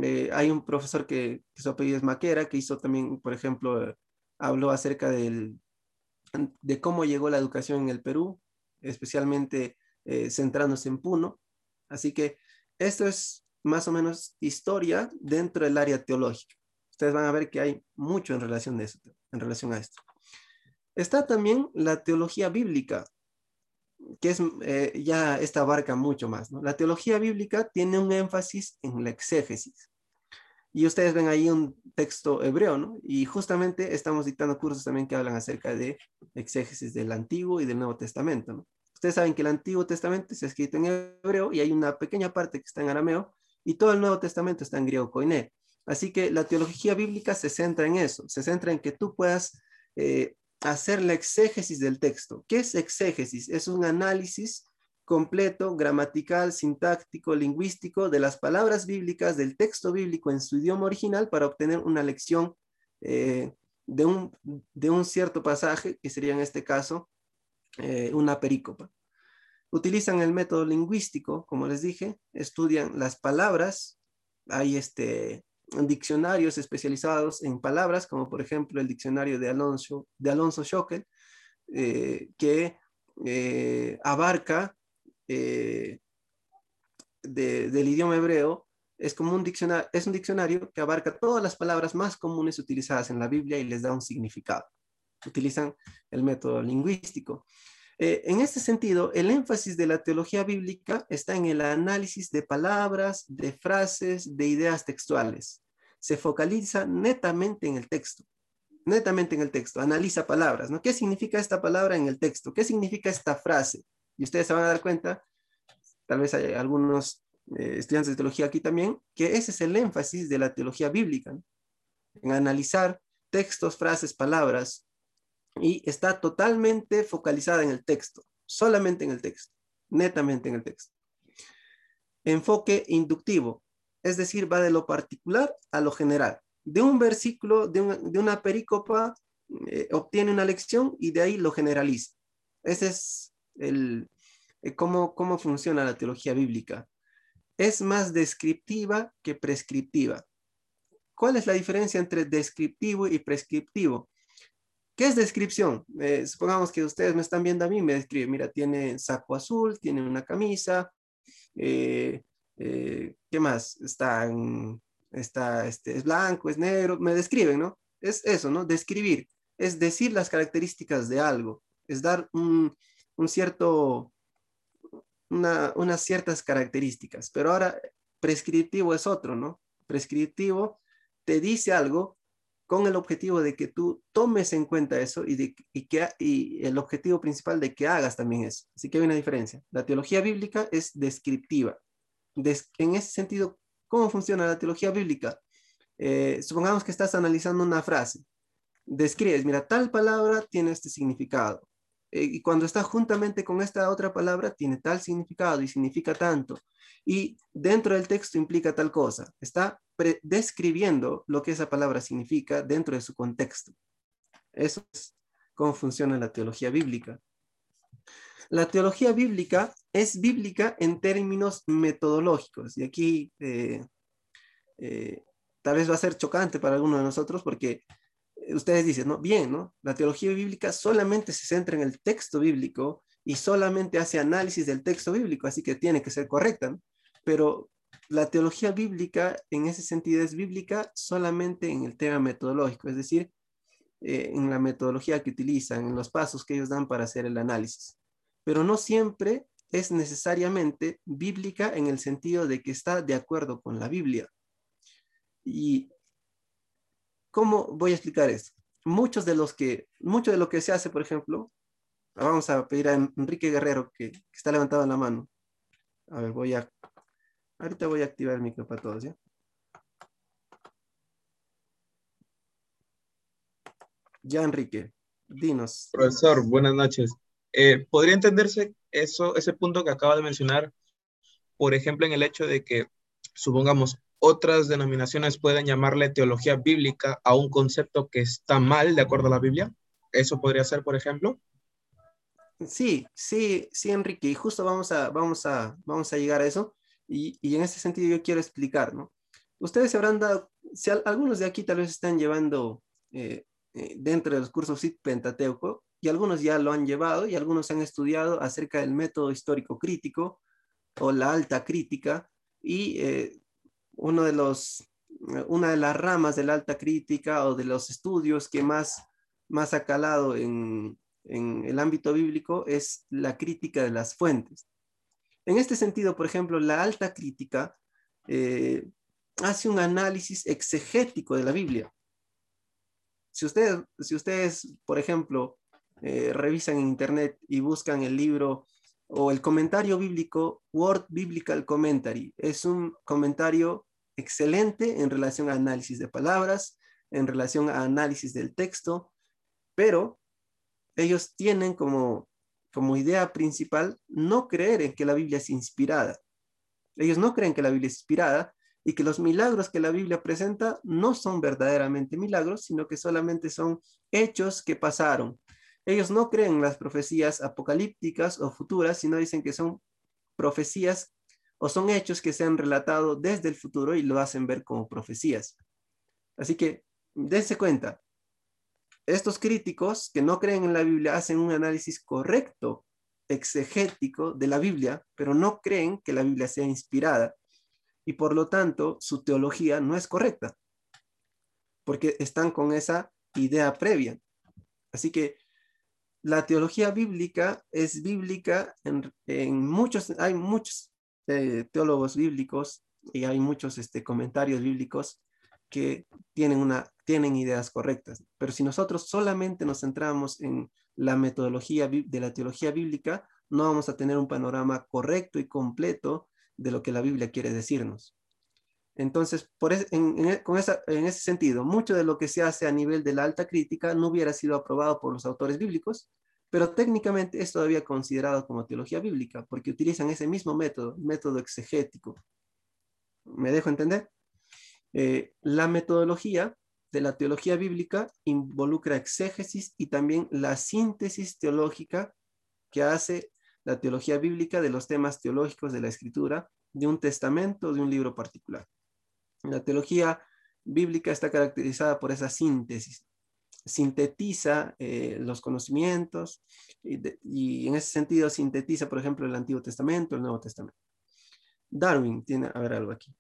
Eh, hay un profesor que, que, su apellido es Maquera, que hizo también, por ejemplo, habló acerca del, de cómo llegó la educación en el Perú, especialmente eh, centrándose en Puno. Así que esto es más o menos historia dentro del área teológica. Ustedes van a ver que hay mucho en relación, de eso, en relación a esto. Está también la teología bíblica, que es, eh, ya esta abarca mucho más. La teología bíblica tiene un énfasis en la exégesis. Y ustedes ven ahí un texto hebreo, ¿no? Y justamente estamos dictando cursos también que hablan acerca de exégesis del Antiguo y del Nuevo Testamento, ¿no? Ustedes saben que el Antiguo Testamento está escrito en hebreo y hay una pequeña parte que está en arameo y todo el Nuevo Testamento está en griego koiné. Así que la teología bíblica se centra en eso, se centra en que tú puedas eh, hacer la exégesis del texto. ¿Qué es exégesis? Es un análisis completo, gramatical, sintáctico, lingüístico de las palabras bíblicas del texto bíblico en su idioma original para obtener una lección eh, de, un, de un cierto pasaje, que sería en este caso eh, una perícopa. Utilizan el método lingüístico, como les dije, estudian las palabras, hay este, diccionarios especializados en palabras, como por ejemplo el diccionario de Alonso, de Alonso Schockel, eh, que abarca del idioma hebreo, es como un diccionario, es un diccionario que abarca todas las palabras más comunes utilizadas en la Biblia y les da un significado. Utilizan el método lingüístico. Eh, en este sentido, el énfasis de la teología bíblica está en el análisis de palabras, de frases, de ideas textuales. Se focaliza netamente en el texto, netamente en el texto, analiza palabras, ¿no? ¿Qué significa esta palabra en el texto? ¿Qué significa esta frase? Y ustedes se van a dar cuenta, tal vez hay algunos eh, estudiantes de teología aquí también, que ese es el énfasis de la teología bíblica, en analizar textos, frases, palabras, y está totalmente focalizada en el texto, solamente en el texto, netamente en el texto. Enfoque inductivo, es decir, va de lo particular a lo general. De un versículo, de, una perícopa, eh, obtiene una lección y de ahí lo generaliza. Ese es el, eh, cómo, cómo funciona la teología bíblica. Es más descriptiva que prescriptiva. ¿Cuál es la diferencia entre descriptivo y prescriptivo? ¿Qué es descripción? Eh, supongamos que ustedes me están viendo a mí, me describe, mira, tiene saco azul, tiene una camisa, eh, ¿qué más? Está, está este, es blanco, es negro, me describen, ¿no? Es eso, ¿no? Describir, es decir las características de algo, es dar un, cierto, unas ciertas características, pero ahora prescriptivo es otro, ¿no? Prescriptivo te dice algo con el objetivo de que tú tomes en cuenta eso y, de, que, y el objetivo principal de que hagas también eso. Así que hay una diferencia. La teología bíblica es descriptiva. en ese sentido, ¿cómo funciona la teología bíblica? Eh, supongamos que estás analizando una frase. Describes, mira, tal palabra tiene este significado. Eh, y cuando está juntamente con esta otra palabra, tiene tal significado y significa tanto. Y dentro del texto implica tal cosa. Está describiendo lo que esa palabra significa dentro de su contexto. Eso es cómo funciona la teología bíblica. La teología bíblica es bíblica en términos metodológicos. Y aquí eh, eh, tal vez va a ser chocante para algunos de nosotros porque ustedes dicen, ¿no? Bien, ¿no? La teología bíblica solamente se centra en el texto bíblico y solamente hace análisis del texto bíblico, así que tiene que ser correcta. Pero la teología bíblica en ese sentido es bíblica solamente en el tema metodológico, es decir, eh, en la metodología que utilizan, en los pasos que ellos dan para hacer el análisis. Pero no siempre es necesariamente bíblica en el sentido de que está de acuerdo con la Biblia. ¿Y cómo voy a explicar esto? Muchos de los que, mucho de lo que se hace, por ejemplo, vamos a pedir a Enrique Guerrero que, está levantado en la mano. A ver, voy a Ahorita voy a activar el micro para todos, ¿ya? Ya, Enrique, dinos. Profesor, buenas noches. Eh, ¿Podría entenderse eso, ese punto que acaba de mencionar, por ejemplo, en el hecho de que, supongamos, otras denominaciones pueden llamarle teología bíblica a un concepto que está mal de acuerdo a la Biblia? ¿Eso podría ser, por ejemplo? Sí, sí, sí, Enrique, y justo vamos a, vamos a, vamos a llegar a eso. Y, en ese sentido yo quiero explicar, ¿no? Ustedes se habrán dado, si algunos de aquí tal vez están llevando eh, eh, dentro de los cursos CIT Pentateuco, y algunos ya lo han llevado y algunos han estudiado acerca del método histórico crítico o la alta crítica, y eh, uno de los, una de las ramas de la alta crítica o de los estudios que más más acalado en, en el ámbito bíblico es la crítica de las fuentes. En este sentido, por ejemplo, la alta crítica eh, hace un análisis exegético de la Biblia. Si ustedes, si ustedes por ejemplo, eh, revisan en Internet y buscan el libro o el comentario bíblico, Word Biblical Commentary, es un comentario excelente en relación a análisis de palabras, en relación a análisis del texto, pero ellos tienen como, como idea principal no creer en que la Biblia es inspirada. Ellos no creen que la Biblia es inspirada y que los milagros que la Biblia presenta no son verdaderamente milagros, sino que solamente son hechos que pasaron. Ellos no creen en las profecías apocalípticas o futuras, sino dicen que son profecías o son hechos que se han relatado desde el futuro y lo hacen ver como profecías. Así que dense cuenta, estos críticos que no creen en la Biblia hacen un análisis correcto, exegético de la Biblia, pero no creen que la Biblia sea inspirada y por lo tanto su teología no es correcta, porque están con esa idea previa. Así que la teología bíblica es bíblica en, muchos, hay muchos eh, teólogos bíblicos y hay muchos este, comentarios bíblicos que tienen, una, tienen ideas correctas. Pero si nosotros solamente nos centramos en la metodología de la teología bíblica, no vamos a tener un panorama correcto y completo de lo que la Biblia quiere decirnos. Entonces, por en, con esa, en ese sentido, mucho de lo que se hace a nivel de la alta crítica no hubiera sido aprobado por los autores bíblicos, pero técnicamente es todavía considerado como teología bíblica, porque utilizan ese mismo método, método exegético. ¿Me dejo entender? Eh, la metodología de la teología bíblica involucra exégesis y también la síntesis teológica que hace la teología bíblica de los temas teológicos de la escritura, de un testamento, de un libro particular. La teología bíblica está caracterizada por esa síntesis. Sintetiza eh, los conocimientos y, en ese sentido sintetiza, por ejemplo, el Antiguo Testamento, el Nuevo Testamento. Darwin tiene, a ver algo aquí.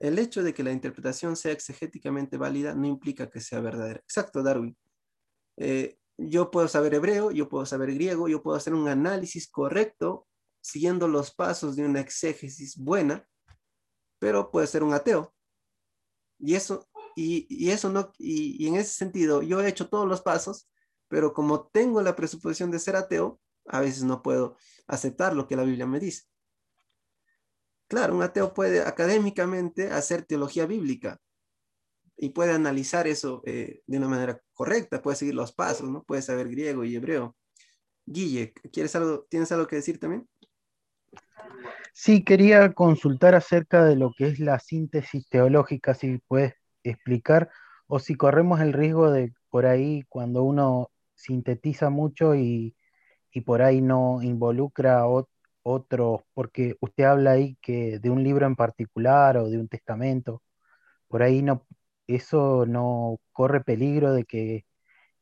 El hecho de que la interpretación sea exegéticamente válida no implica que sea verdadera. Exacto, Darwin. Eh, yo puedo saber hebreo, yo puedo saber griego, yo puedo hacer un análisis correcto siguiendo los pasos de una exégesis buena, pero puede ser un ateo. Y eso, y, eso no, y, en ese sentido, yo he hecho todos los pasos, pero como tengo la presuposición de ser ateo, a veces no puedo aceptar lo que la Biblia me dice. Claro, un ateo puede académicamente hacer teología bíblica y puede analizar eso eh, de una manera correcta, puede seguir los pasos, ¿no? Puede saber griego y hebreo. Guille, ¿quieres algo, ¿tienes algo que decir también? Sí, quería consultar acerca de lo que es la síntesis teológica, si puedes explicar, o si corremos el riesgo de por ahí cuando uno sintetiza mucho y, y por ahí no involucra a, otros, porque usted habla ahí que de un libro en particular o de un testamento, por ahí no, eso no corre peligro de que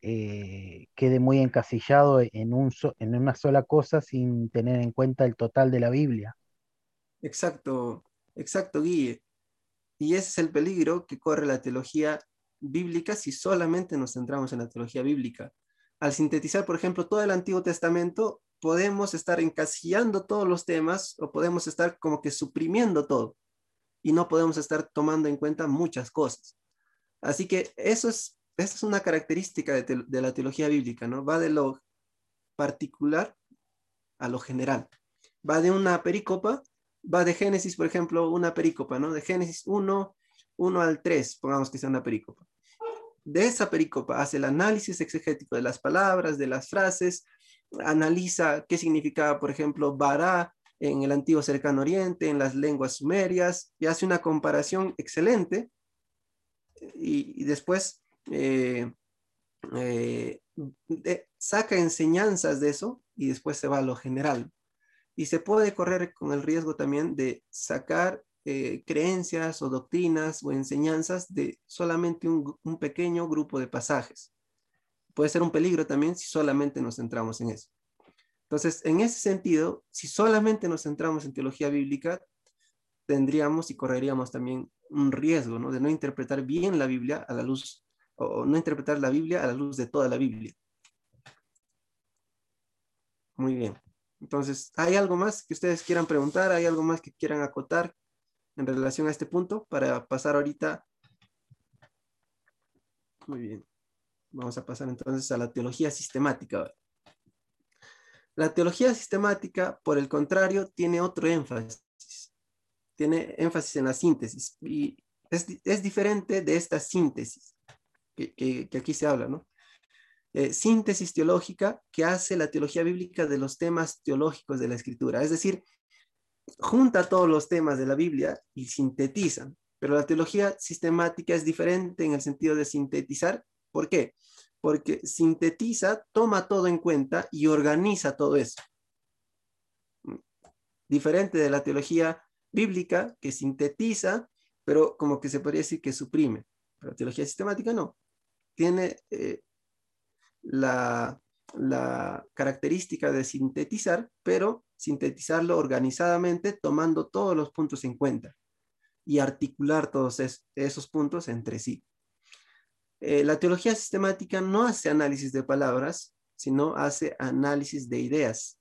eh, quede muy encasillado en, un en una sola cosa sin tener en cuenta el total de la Biblia. Exacto, exacto, Guille. Y ese es el peligro que corre la teología bíblica si solamente nos centramos en la teología bíblica. Al sintetizar, por ejemplo, todo el Antiguo Testamento, podemos estar encasillando todos los temas o podemos estar como que suprimiendo todo y no podemos estar tomando en cuenta muchas cosas. Así que eso es, esa es una característica de, de, la teología bíblica, ¿no? Va de lo particular a lo general. Va de una pericopa, va de Génesis, por ejemplo, una pericopa, ¿no? De Génesis 1, 1 al 3, pongamos que sea una pericopa. De esa pericopa hace el análisis exegético de las palabras, de las frases, analiza qué significaba, por ejemplo, Bará en el antiguo cercano oriente, en las lenguas sumerias, y hace una comparación excelente. Y, después eh, eh, saca enseñanzas de eso y después se va a lo general. Y se puede correr con el riesgo también de sacar eh, creencias o doctrinas o enseñanzas de solamente un pequeño grupo de pasajes puede ser un peligro también si solamente nos centramos en eso. Entonces, en ese sentido, si solamente nos centramos en teología bíblica, tendríamos y correríamos también un riesgo ¿no? de no interpretar bien la Biblia a la luz o no interpretar la Biblia a la luz de toda la Biblia. Muy bien. Entonces, ¿hay algo más que ustedes quieran preguntar? ¿Hay algo más que quieran acotar en relación a este punto para pasar ahorita? Muy bien. Vamos a pasar entonces a la teología sistemática. La teología sistemática, por el contrario, tiene otro énfasis. Tiene énfasis en la síntesis y es, diferente de esta síntesis que, que aquí se habla, ¿no? Eh, síntesis teológica que hace la teología bíblica de los temas teológicos de la escritura. Es decir, junta todos los temas de la Biblia y sintetiza. Pero la teología sistemática es diferente en el sentido de sintetizar. ¿Por qué? Porque sintetiza, toma todo en cuenta y organiza todo eso. Diferente de la teología bíblica que sintetiza, pero como que se podría decir que suprime. Pero la teología sistemática no. Tiene eh, la, característica de sintetizar, pero sintetizarlo organizadamente tomando todos los puntos en cuenta y articular todos esos puntos entre sí. Eh, la teología sistemática no hace análisis de palabras, sino hace análisis de ideas.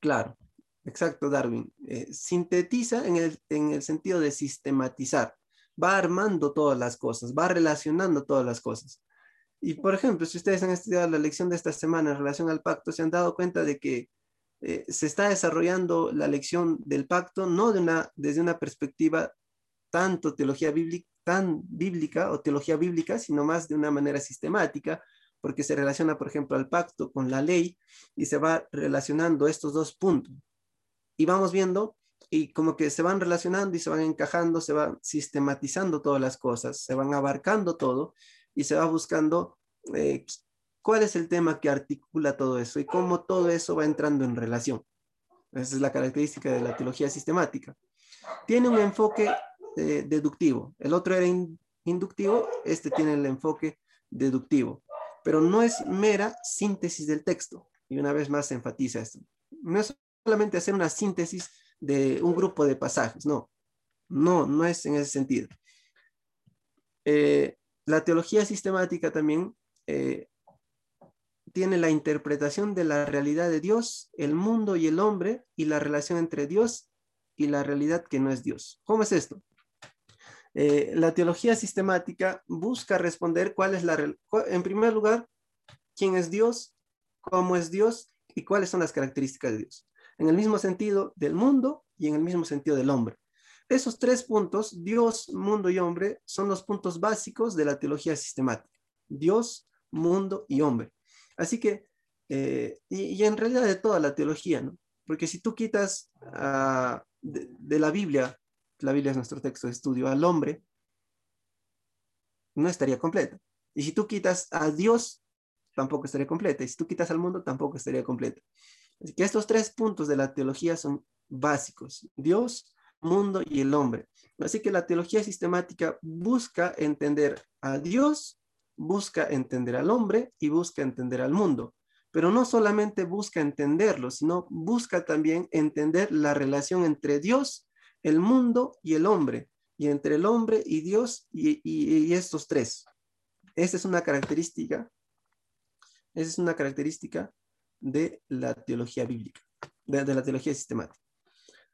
Claro, exacto, Darwin. Eh, sintetiza en el, en el sentido de sistematizar va armando todas las cosas, va relacionando todas las cosas. Y por ejemplo, si ustedes han estudiado la lección de esta semana en relación al pacto, se han dado cuenta de que eh, se está desarrollando la lección del pacto no de una, desde una perspectiva tanto teología bíblica, tan bíblica o teología bíblica, sino más de una manera sistemática, porque se relaciona, por ejemplo, al pacto con la ley y se va relacionando estos dos puntos. Y vamos viendo y como que se van relacionando y se van encajando, se van sistematizando todas las cosas, se van abarcando todo y se va buscando eh, cuál es el tema que articula todo eso y cómo todo eso va entrando en relación. Esa es la característica de la teología sistemática. Tiene un enfoque eh, deductivo, el otro era inductivo, este tiene el enfoque deductivo, pero no es mera síntesis del texto. Y una vez más se enfatiza esto. No es solamente hacer una síntesis de un grupo de pasajes, no, no, no es en ese sentido. Eh, la teología sistemática también eh, tiene la interpretación de la realidad de Dios, el mundo y el hombre y la relación entre Dios y la realidad que no es Dios. ¿Cómo es esto? Eh, la teología sistemática busca responder cuál es la, en primer lugar, quién es Dios, cómo es Dios y cuáles son las características de Dios en el mismo sentido del mundo y en el mismo sentido del hombre. Esos tres puntos, Dios, mundo y hombre, son los puntos básicos de la teología sistemática. Dios, mundo y hombre. Así que, eh, y, en realidad de toda la teología, ¿no? Porque si tú quitas ah, de, la Biblia, la Biblia es nuestro texto de estudio, al hombre, no estaría completa. Y si tú quitas a Dios, tampoco estaría completa. Y si tú quitas al mundo, tampoco estaría completa. Así que estos tres puntos de la teología son básicos, Dios, mundo y el hombre. Así que la teología sistemática busca entender a Dios, busca entender al hombre y busca entender al mundo. Pero no solamente busca entenderlo, sino busca también entender la relación entre Dios, el mundo y el hombre, y entre el hombre y Dios y, estos tres. Esa es una característica, esa es una característica de la teología bíblica, de, la teología sistemática.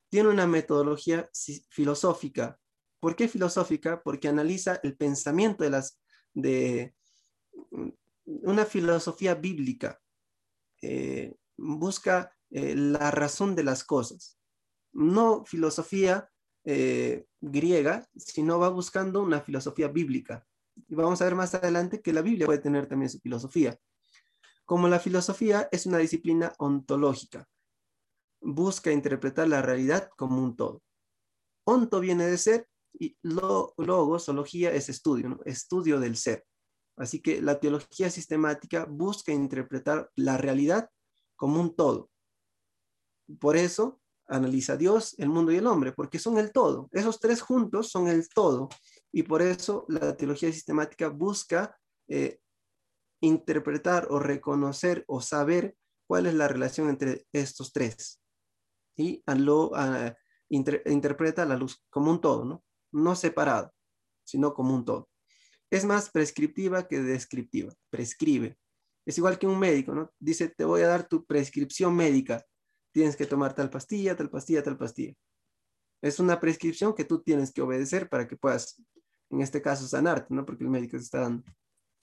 Tiene una metodología filosófica. ¿Por qué filosófica? Porque analiza el pensamiento de las de una filosofía bíblica. Eh, busca eh, la razón de las cosas. No filosofía eh, griega, sino va buscando una filosofía bíblica. Y vamos a ver más adelante que la Biblia puede tener también su filosofía. Como la filosofía es una disciplina ontológica, busca interpretar la realidad como un todo. Onto viene de ser y lo, logos, es estudio, estudio del ser. Así que la teología sistemática busca interpretar la realidad como un todo. Por eso analiza Dios, el mundo y el hombre, porque son el todo. Esos tres juntos son el todo. Y por eso la teología sistemática busca eh, interpretar o reconocer o saber cuál es la relación entre estos tres. Y lo interpreta la luz como un todo, ¿no? No separado. sino como un todo. Es más prescriptiva que descriptiva, prescribe. Es igual que un médico, ¿no? Dice, te voy a dar tu prescripción médica, tienes que tomar tal pastilla, tal pastilla, tal pastilla. Es una prescripción que tú tienes que obedecer para que puedas, en este caso, sanarte, ¿no? Porque el médico te está dando.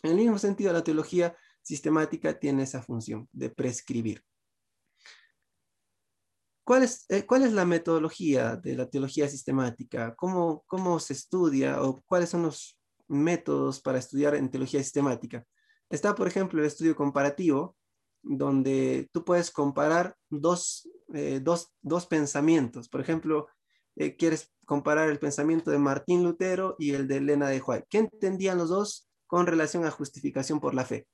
En el mismo sentido, la teología sistemática tiene esa función de prescribir. ¿Cuál es, eh, ¿Cuál es la metodología de la teología sistemática? ¿Cómo, ¿Cómo se estudia o cuáles son los métodos para estudiar en teología sistemática? Está, por ejemplo, el estudio comparativo, donde tú puedes comparar dos, eh, dos, dos pensamientos. Por ejemplo, eh, quieres comparar el pensamiento de Martín Lutero y el de Elena de White. ¿Qué entendían los dos con relación a justificación por la fe?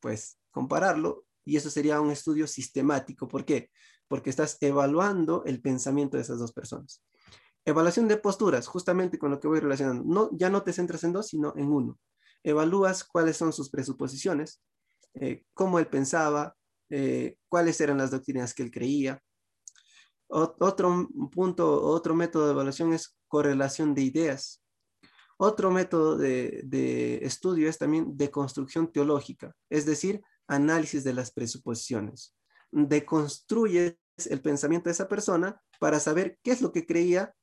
pues compararlo y eso sería un estudio sistemático. ¿Por qué? Porque estás evaluando el pensamiento de esas dos personas. Evaluación de posturas, justamente con lo que voy relacionando. No, ya no te centras en dos, sino en uno. Evalúas cuáles son sus presuposiciones, eh, cómo él pensaba, eh, cuáles eran las doctrinas que él creía. otro punto, otro método de evaluación es correlación de ideas. Otro método de, estudio es también deconstrucción teológica, es decir, análisis de las presuposiciones. Deconstruyes el pensamiento de esa persona para saber qué es lo que creía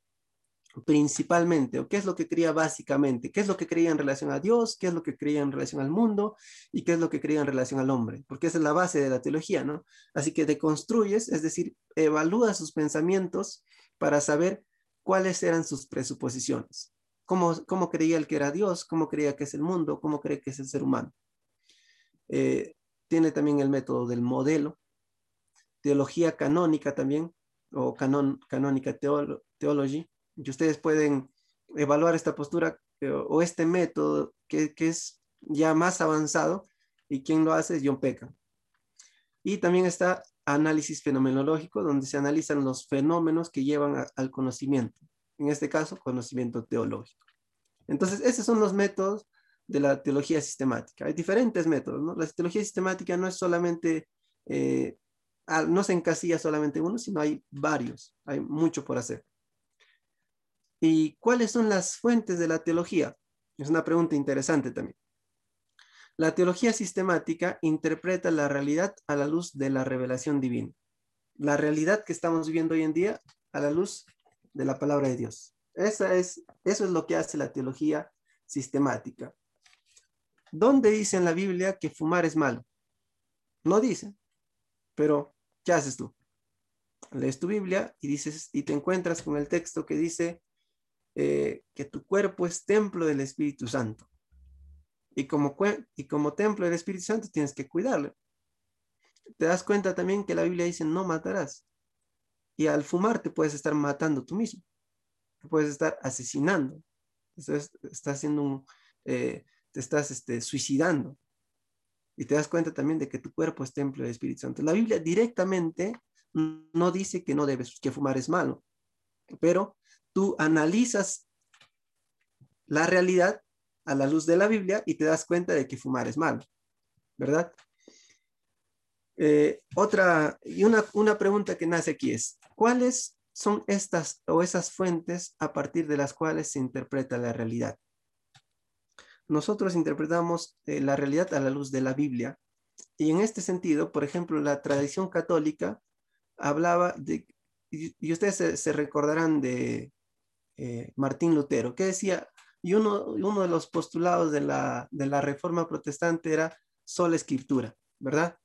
principalmente o qué es lo que creía básicamente, qué es lo que creía en relación a Dios, qué es lo que creía en relación al mundo y qué es lo que creía en relación al hombre, porque esa es la base de la teología, ¿no? Así que deconstruyes, es decir, evalúa sus pensamientos para saber cuáles eran sus presuposiciones cómo, creía el que era Dios, cómo creía que es el mundo, cómo cree que es el ser humano. Eh, tiene también el método del modelo, teología canónica también, o canónica theology, y ustedes pueden evaluar esta postura eh, o este método que, es ya más avanzado, y quien lo hace es John Peckham. Y también está análisis fenomenológico, donde se analizan los fenómenos que llevan al conocimiento en este caso, conocimiento teológico. Entonces, esos son los métodos de la teología sistemática. Hay diferentes métodos, ¿no? La teología sistemática no es solamente, eh, no se encasilla solamente uno, sino hay varios, hay mucho por hacer. ¿Y cuáles son las fuentes de la teología? Es una pregunta interesante también. La teología sistemática interpreta la realidad a la luz de la revelación divina. La realidad que estamos viviendo hoy en día a la luz de la palabra de Dios. Esa es, eso es lo que hace la teología sistemática. ¿Dónde dice en la Biblia que fumar es malo? No dice, pero ¿qué haces tú? Lees tu Biblia y, dices, y te encuentras con el texto que dice eh, que tu cuerpo es templo del Espíritu Santo. Y como, y como templo del Espíritu Santo tienes que cuidarlo. Te das cuenta también que la Biblia dice no matarás. Y al fumar te puedes estar matando tú mismo, te puedes estar asesinando, estás, haciendo un, eh, te estás este, suicidando. Y te das cuenta también de que tu cuerpo es templo del Espíritu Santo. La Biblia directamente no dice que no debes, que fumar es malo, pero tú analizas la realidad a la luz de la Biblia y te das cuenta de que fumar es malo, ¿verdad? Eh, otra, y una, una pregunta que nace aquí es, ¿cuáles son estas o esas fuentes a partir de las cuales se interpreta la realidad? Nosotros interpretamos eh, la realidad a la luz de la Biblia y en este sentido, por ejemplo, la tradición católica hablaba de, y, ustedes se, recordarán de eh, Martín Lutero, que decía, y uno, uno de los postulados de la, de la reforma protestante era sola escritura, ¿verdad?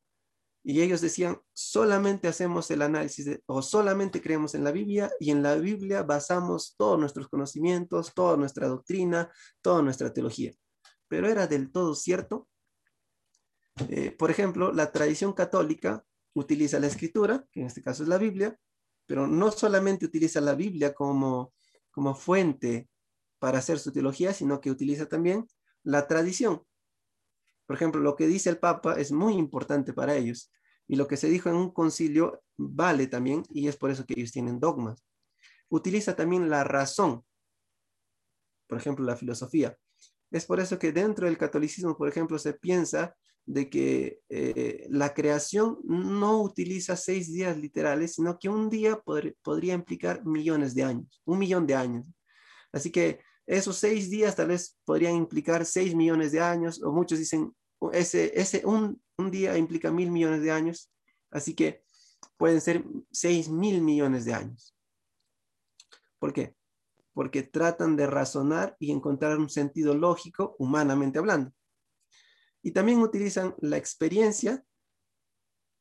Y ellos decían, solamente hacemos el análisis o solamente creemos en la Biblia y en la Biblia basamos todos nuestros conocimientos, toda nuestra doctrina, toda nuestra teología. Pero era del todo cierto. Eh, por ejemplo, la tradición católica utiliza la escritura, que en este caso es la Biblia, pero no solamente utiliza la Biblia como, como fuente para hacer su teología, sino que utiliza también la tradición. Por ejemplo, lo que dice el Papa es muy importante para ellos y lo que se dijo en un concilio vale también y es por eso que ellos tienen dogmas. Utiliza también la razón, por ejemplo, la filosofía. Es por eso que dentro del catolicismo, por ejemplo, se piensa de que eh, la creación no utiliza seis días literales, sino que un día podría implicar millones de años, un millón de años. Así que esos seis días tal vez podrían implicar seis millones de años, o muchos dicen, ese, ese un, un día implica mil millones de años, así que pueden ser seis mil millones de años. ¿Por qué? Porque tratan de razonar y encontrar un sentido lógico humanamente hablando. Y también utilizan la experiencia,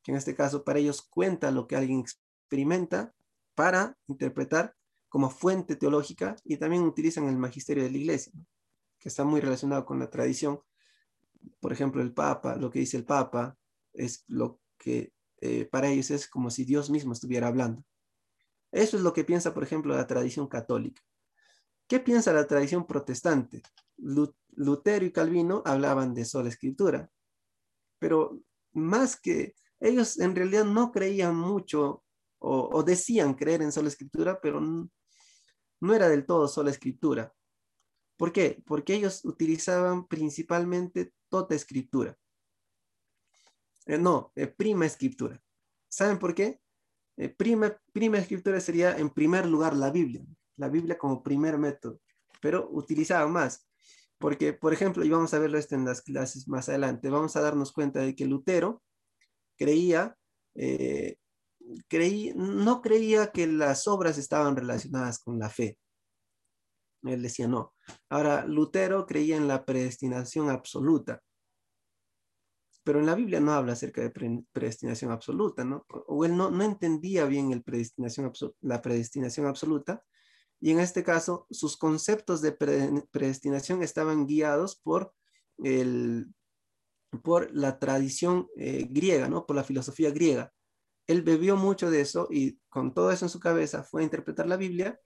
que en este caso para ellos cuenta lo que alguien experimenta, para interpretar como fuente teológica y también utilizan el magisterio de la iglesia, que está muy relacionado con la tradición. Por ejemplo, el Papa, lo que dice el Papa es lo que eh, para ellos es como si Dios mismo estuviera hablando. Eso es lo que piensa, por ejemplo, la tradición católica. ¿Qué piensa la tradición protestante? Lutero y Calvino hablaban de sola escritura, pero más que ellos en realidad no creían mucho o, decían creer en sola escritura, pero no, era del todo sola escritura. ¿Por qué? Porque ellos utilizaban principalmente toda escritura. Eh, no, eh, prima escritura. ¿Saben por qué? Eh, prima, escritura sería en primer lugar la Biblia, la Biblia como primer método, pero utilizaban más. Porque, por ejemplo, y vamos a verlo esto en las clases más adelante, vamos a darnos cuenta de que Lutero creía, eh, no creía que las obras estaban relacionadas con la fe. Él decía no. Ahora, Lutero creía en la predestinación absoluta. Pero en la Biblia no habla acerca de predestinación absoluta, ¿no? O él no, no entendía bien el predestinación, la predestinación absoluta y en este caso, sus conceptos de predestinación estaban guiados por, el, por la tradición eh, griega, ¿no? por la filosofía griega. Él bebió mucho de eso y con todo eso en su cabeza fue a interpretar la Biblia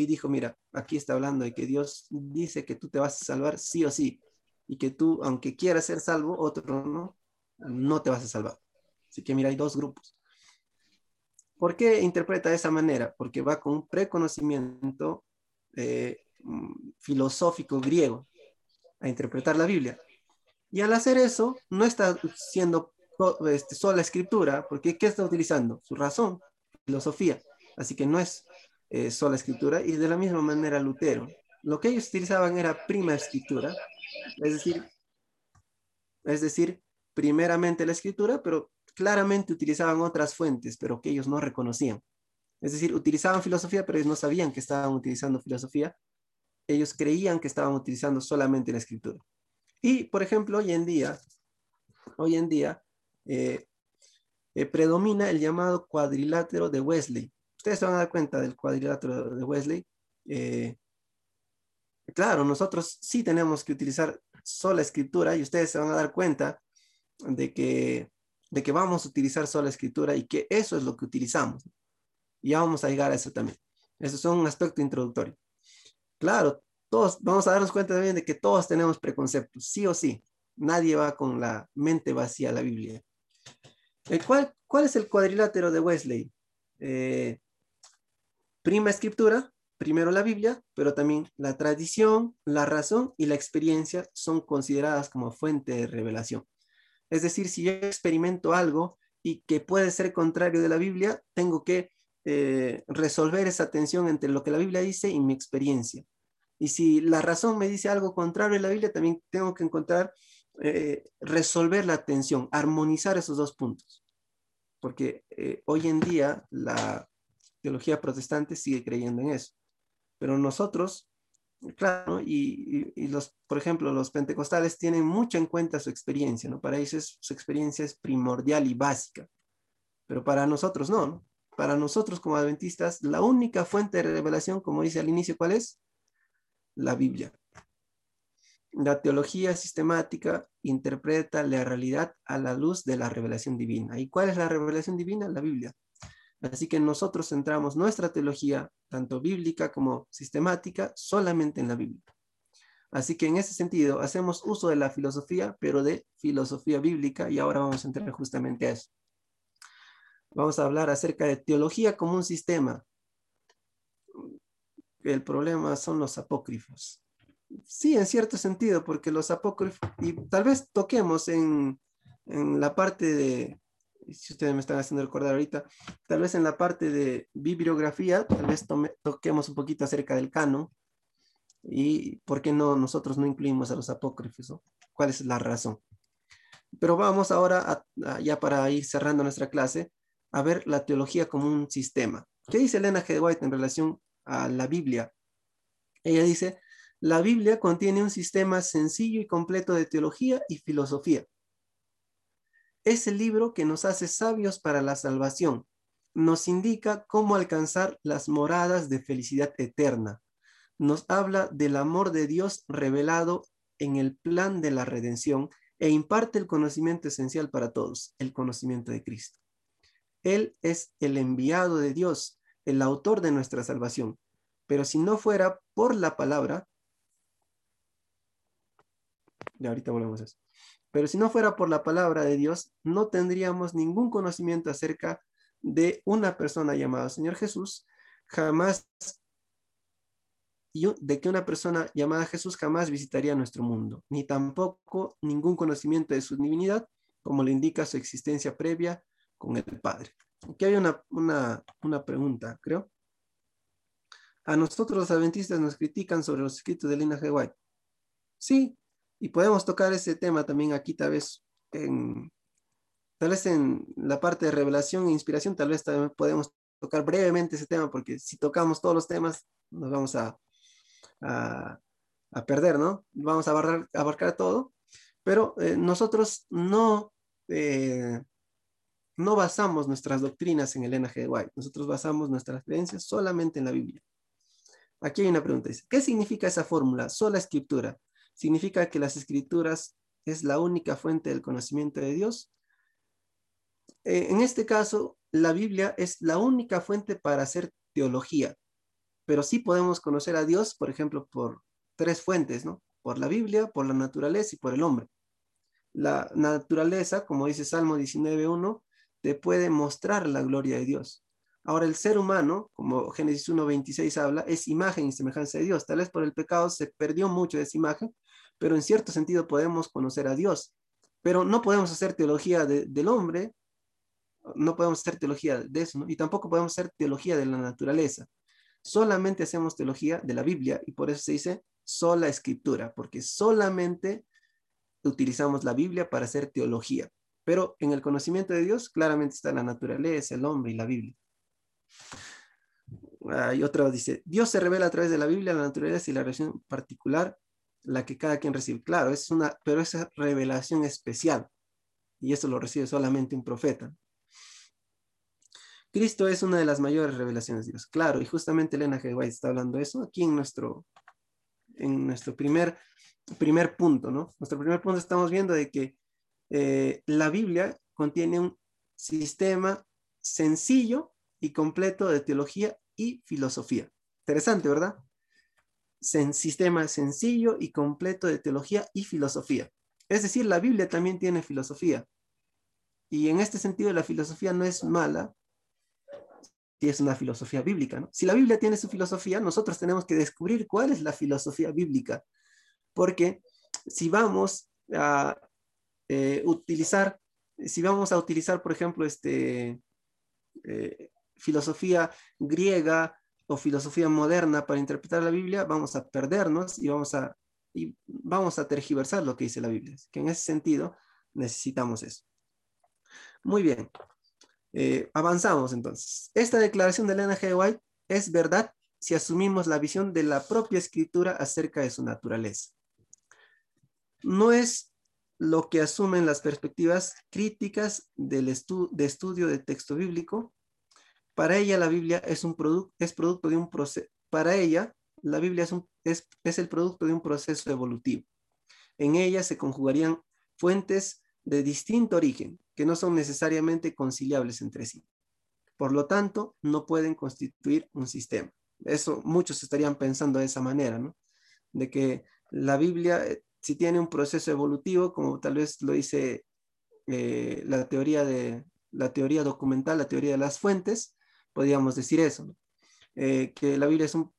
y dijo, mira, aquí está hablando de que Dios dice que tú te vas a salvar sí o sí y que tú, aunque quieras ser salvo, otro no, no te vas a salvar. Así que mira, hay dos grupos. ¿Por qué interpreta de esa manera? Porque va con un preconocimiento eh, filosófico griego a interpretar la Biblia. Y al hacer eso, no está siendo este, sola escritura, porque ¿qué está utilizando? Su razón, filosofía. Así que no es eh, sola escritura. Y de la misma manera Lutero. Lo que ellos utilizaban era prima escritura, es decir, es decir, primeramente la escritura, pero claramente utilizaban otras fuentes, pero que ellos no reconocían. Es decir, utilizaban filosofía, pero ellos no sabían que estaban utilizando filosofía. Ellos creían que estaban utilizando solamente la escritura. Y, por ejemplo, hoy en día, hoy en día, eh, eh, predomina el llamado cuadrilátero de Wesley. Ustedes se van a dar cuenta del cuadrilátero de Wesley. Eh, claro, nosotros sí tenemos que utilizar sola escritura y ustedes se van a dar cuenta de que de que vamos a utilizar solo la escritura y que eso es lo que utilizamos. Y vamos a llegar a eso también. Eso es un aspecto introductorio. Claro, todos vamos a darnos cuenta también de que todos tenemos preconceptos, sí o sí. Nadie va con la mente vacía a la Biblia. ¿El cuál, ¿Cuál es el cuadrilátero de Wesley? Eh, prima escritura, primero la Biblia, pero también la tradición, la razón y la experiencia son consideradas como fuente de revelación. Es decir, si yo experimento algo y que puede ser contrario de la Biblia, tengo que eh, resolver esa tensión entre lo que la Biblia dice y mi experiencia. Y si la razón me dice algo contrario a la Biblia, también tengo que encontrar, eh, resolver la tensión, armonizar esos dos puntos. Porque eh, hoy en día la teología protestante sigue creyendo en eso. Pero nosotros Claro, y, los, por ejemplo, los pentecostales tienen mucho en cuenta su experiencia, ¿no? Para ellos su experiencia es primordial y básica, pero para nosotros no, Para nosotros como adventistas, la única fuente de revelación, como dice al inicio, ¿cuál es? La Biblia. La teología sistemática interpreta la realidad a la luz de la revelación divina. ¿Y cuál es la revelación divina? La Biblia. Así que nosotros centramos nuestra teología, tanto bíblica como sistemática, solamente en la Biblia. Así que en ese sentido hacemos uso de la filosofía, pero de filosofía bíblica, y ahora vamos a entrar justamente a eso. Vamos a hablar acerca de teología como un sistema. El problema son los apócrifos. Sí, en cierto sentido, porque los apócrifos, y tal vez toquemos en, en la parte de, si ustedes me están haciendo recordar ahorita, tal vez en la parte de bibliografía, tal vez toquemos un poquito acerca del canon, ¿Y por qué no nosotros no incluimos a los apócrifos? ¿Cuál es la razón? Pero vamos ahora, ya para ir cerrando nuestra clase, a ver la teología como un sistema. ¿Qué dice Elena G. White en relación a la Biblia? Ella dice, la Biblia contiene un sistema sencillo y completo de teología y filosofía. Es el libro que nos hace sabios para la salvación. Nos indica cómo alcanzar las moradas de felicidad eterna. Nos habla del amor de Dios revelado en el plan de la redención e imparte el conocimiento esencial para todos, el conocimiento de Cristo. Él es el enviado de Dios, el autor de nuestra salvación. Pero si no fuera por la palabra, ya ahorita volvemos a eso. Pero si no fuera por la palabra de Dios, no tendríamos ningún conocimiento acerca de una persona llamada Señor Jesús, jamás de que una persona llamada Jesús jamás visitaría nuestro mundo, ni tampoco ningún conocimiento de su divinidad, como le indica su existencia previa con el Padre. Aquí hay una, una, pregunta, creo. A nosotros los adventistas nos critican sobre los escritos de Lina G. White. Sí, y podemos tocar ese tema también aquí, tal vez en, tal vez en la parte de revelación e inspiración, tal vez también podemos tocar brevemente ese tema, porque si tocamos todos los temas, nos vamos a, a, perder, ¿no? Vamos a abarcar, todo, pero eh, nosotros no, eh, no basamos nuestras doctrinas en el NG White, nosotros basamos nuestras creencias solamente en la Biblia. Aquí hay una pregunta, dice, ¿qué significa esa fórmula? Sola escritura. ¿Significa que las escrituras es la única fuente del conocimiento de Dios? Eh, en este caso, la Biblia es la única fuente para hacer teología pero sí podemos conocer a Dios, por ejemplo, por tres fuentes, ¿no? Por la Biblia, por la naturaleza y por el hombre. La naturaleza, como dice Salmo 19.1, te puede mostrar la gloria de Dios. Ahora, el ser humano, como Génesis 1.26 habla, es imagen y semejanza de Dios. Tal vez por el pecado se perdió mucho de esa imagen, pero en cierto sentido podemos conocer a Dios. Pero no podemos hacer teología del hombre, no podemos hacer teología de eso, y tampoco podemos hacer teología de la naturaleza solamente hacemos teología de la Biblia y por eso se dice sola escritura, porque solamente utilizamos la Biblia para hacer teología. Pero en el conocimiento de Dios claramente está la naturaleza, el hombre y la Biblia. Hay otra dice, Dios se revela a través de la Biblia, la naturaleza y la revelación particular, la que cada quien recibe. Claro, es una, pero esa revelación especial. Y eso lo recibe solamente un profeta. Cristo es una de las mayores revelaciones de Dios. Claro, y justamente Elena G. Está hablando de eso aquí en nuestro, en nuestro primer, primer punto, ¿no? Nuestro primer punto estamos viendo de que eh, la Biblia contiene un sistema sencillo y completo de teología y filosofía. Interesante, ¿verdad? Sistema sencillo y completo de teología y filosofía. Es decir, la Biblia también tiene filosofía. Y en este sentido, la filosofía no es mala, es una filosofía bíblica. Si la Biblia tiene su filosofía, nosotros tenemos que descubrir cuál es la filosofía bíblica. Porque si vamos a eh, utilizar, si vamos a utilizar, por ejemplo, este, eh, filosofía griega o filosofía moderna para interpretar la Biblia, vamos a perdernos y vamos a, y vamos a tergiversar lo que dice la Biblia. Que en ese sentido necesitamos eso. Muy bien. Eh, avanzamos entonces. Esta declaración de Elena G. White es verdad si asumimos la visión de la propia escritura acerca de su naturaleza. No es lo que asumen las perspectivas críticas del de estudio de texto bíblico. Para ella la Biblia es, un es producto de un proceso, para ella la Biblia es, es, es el producto de un proceso evolutivo. En ella se conjugarían fuentes de distinto origen, que no son necesariamente conciliables entre sí. Por lo tanto, no pueden constituir un sistema. Eso muchos estarían pensando de esa manera, ¿no? De que la Biblia, eh, si tiene un proceso evolutivo, como tal vez lo dice eh, la teoría de la teoría documental, la teoría de las fuentes, podríamos decir eso, eh, que la Biblia es un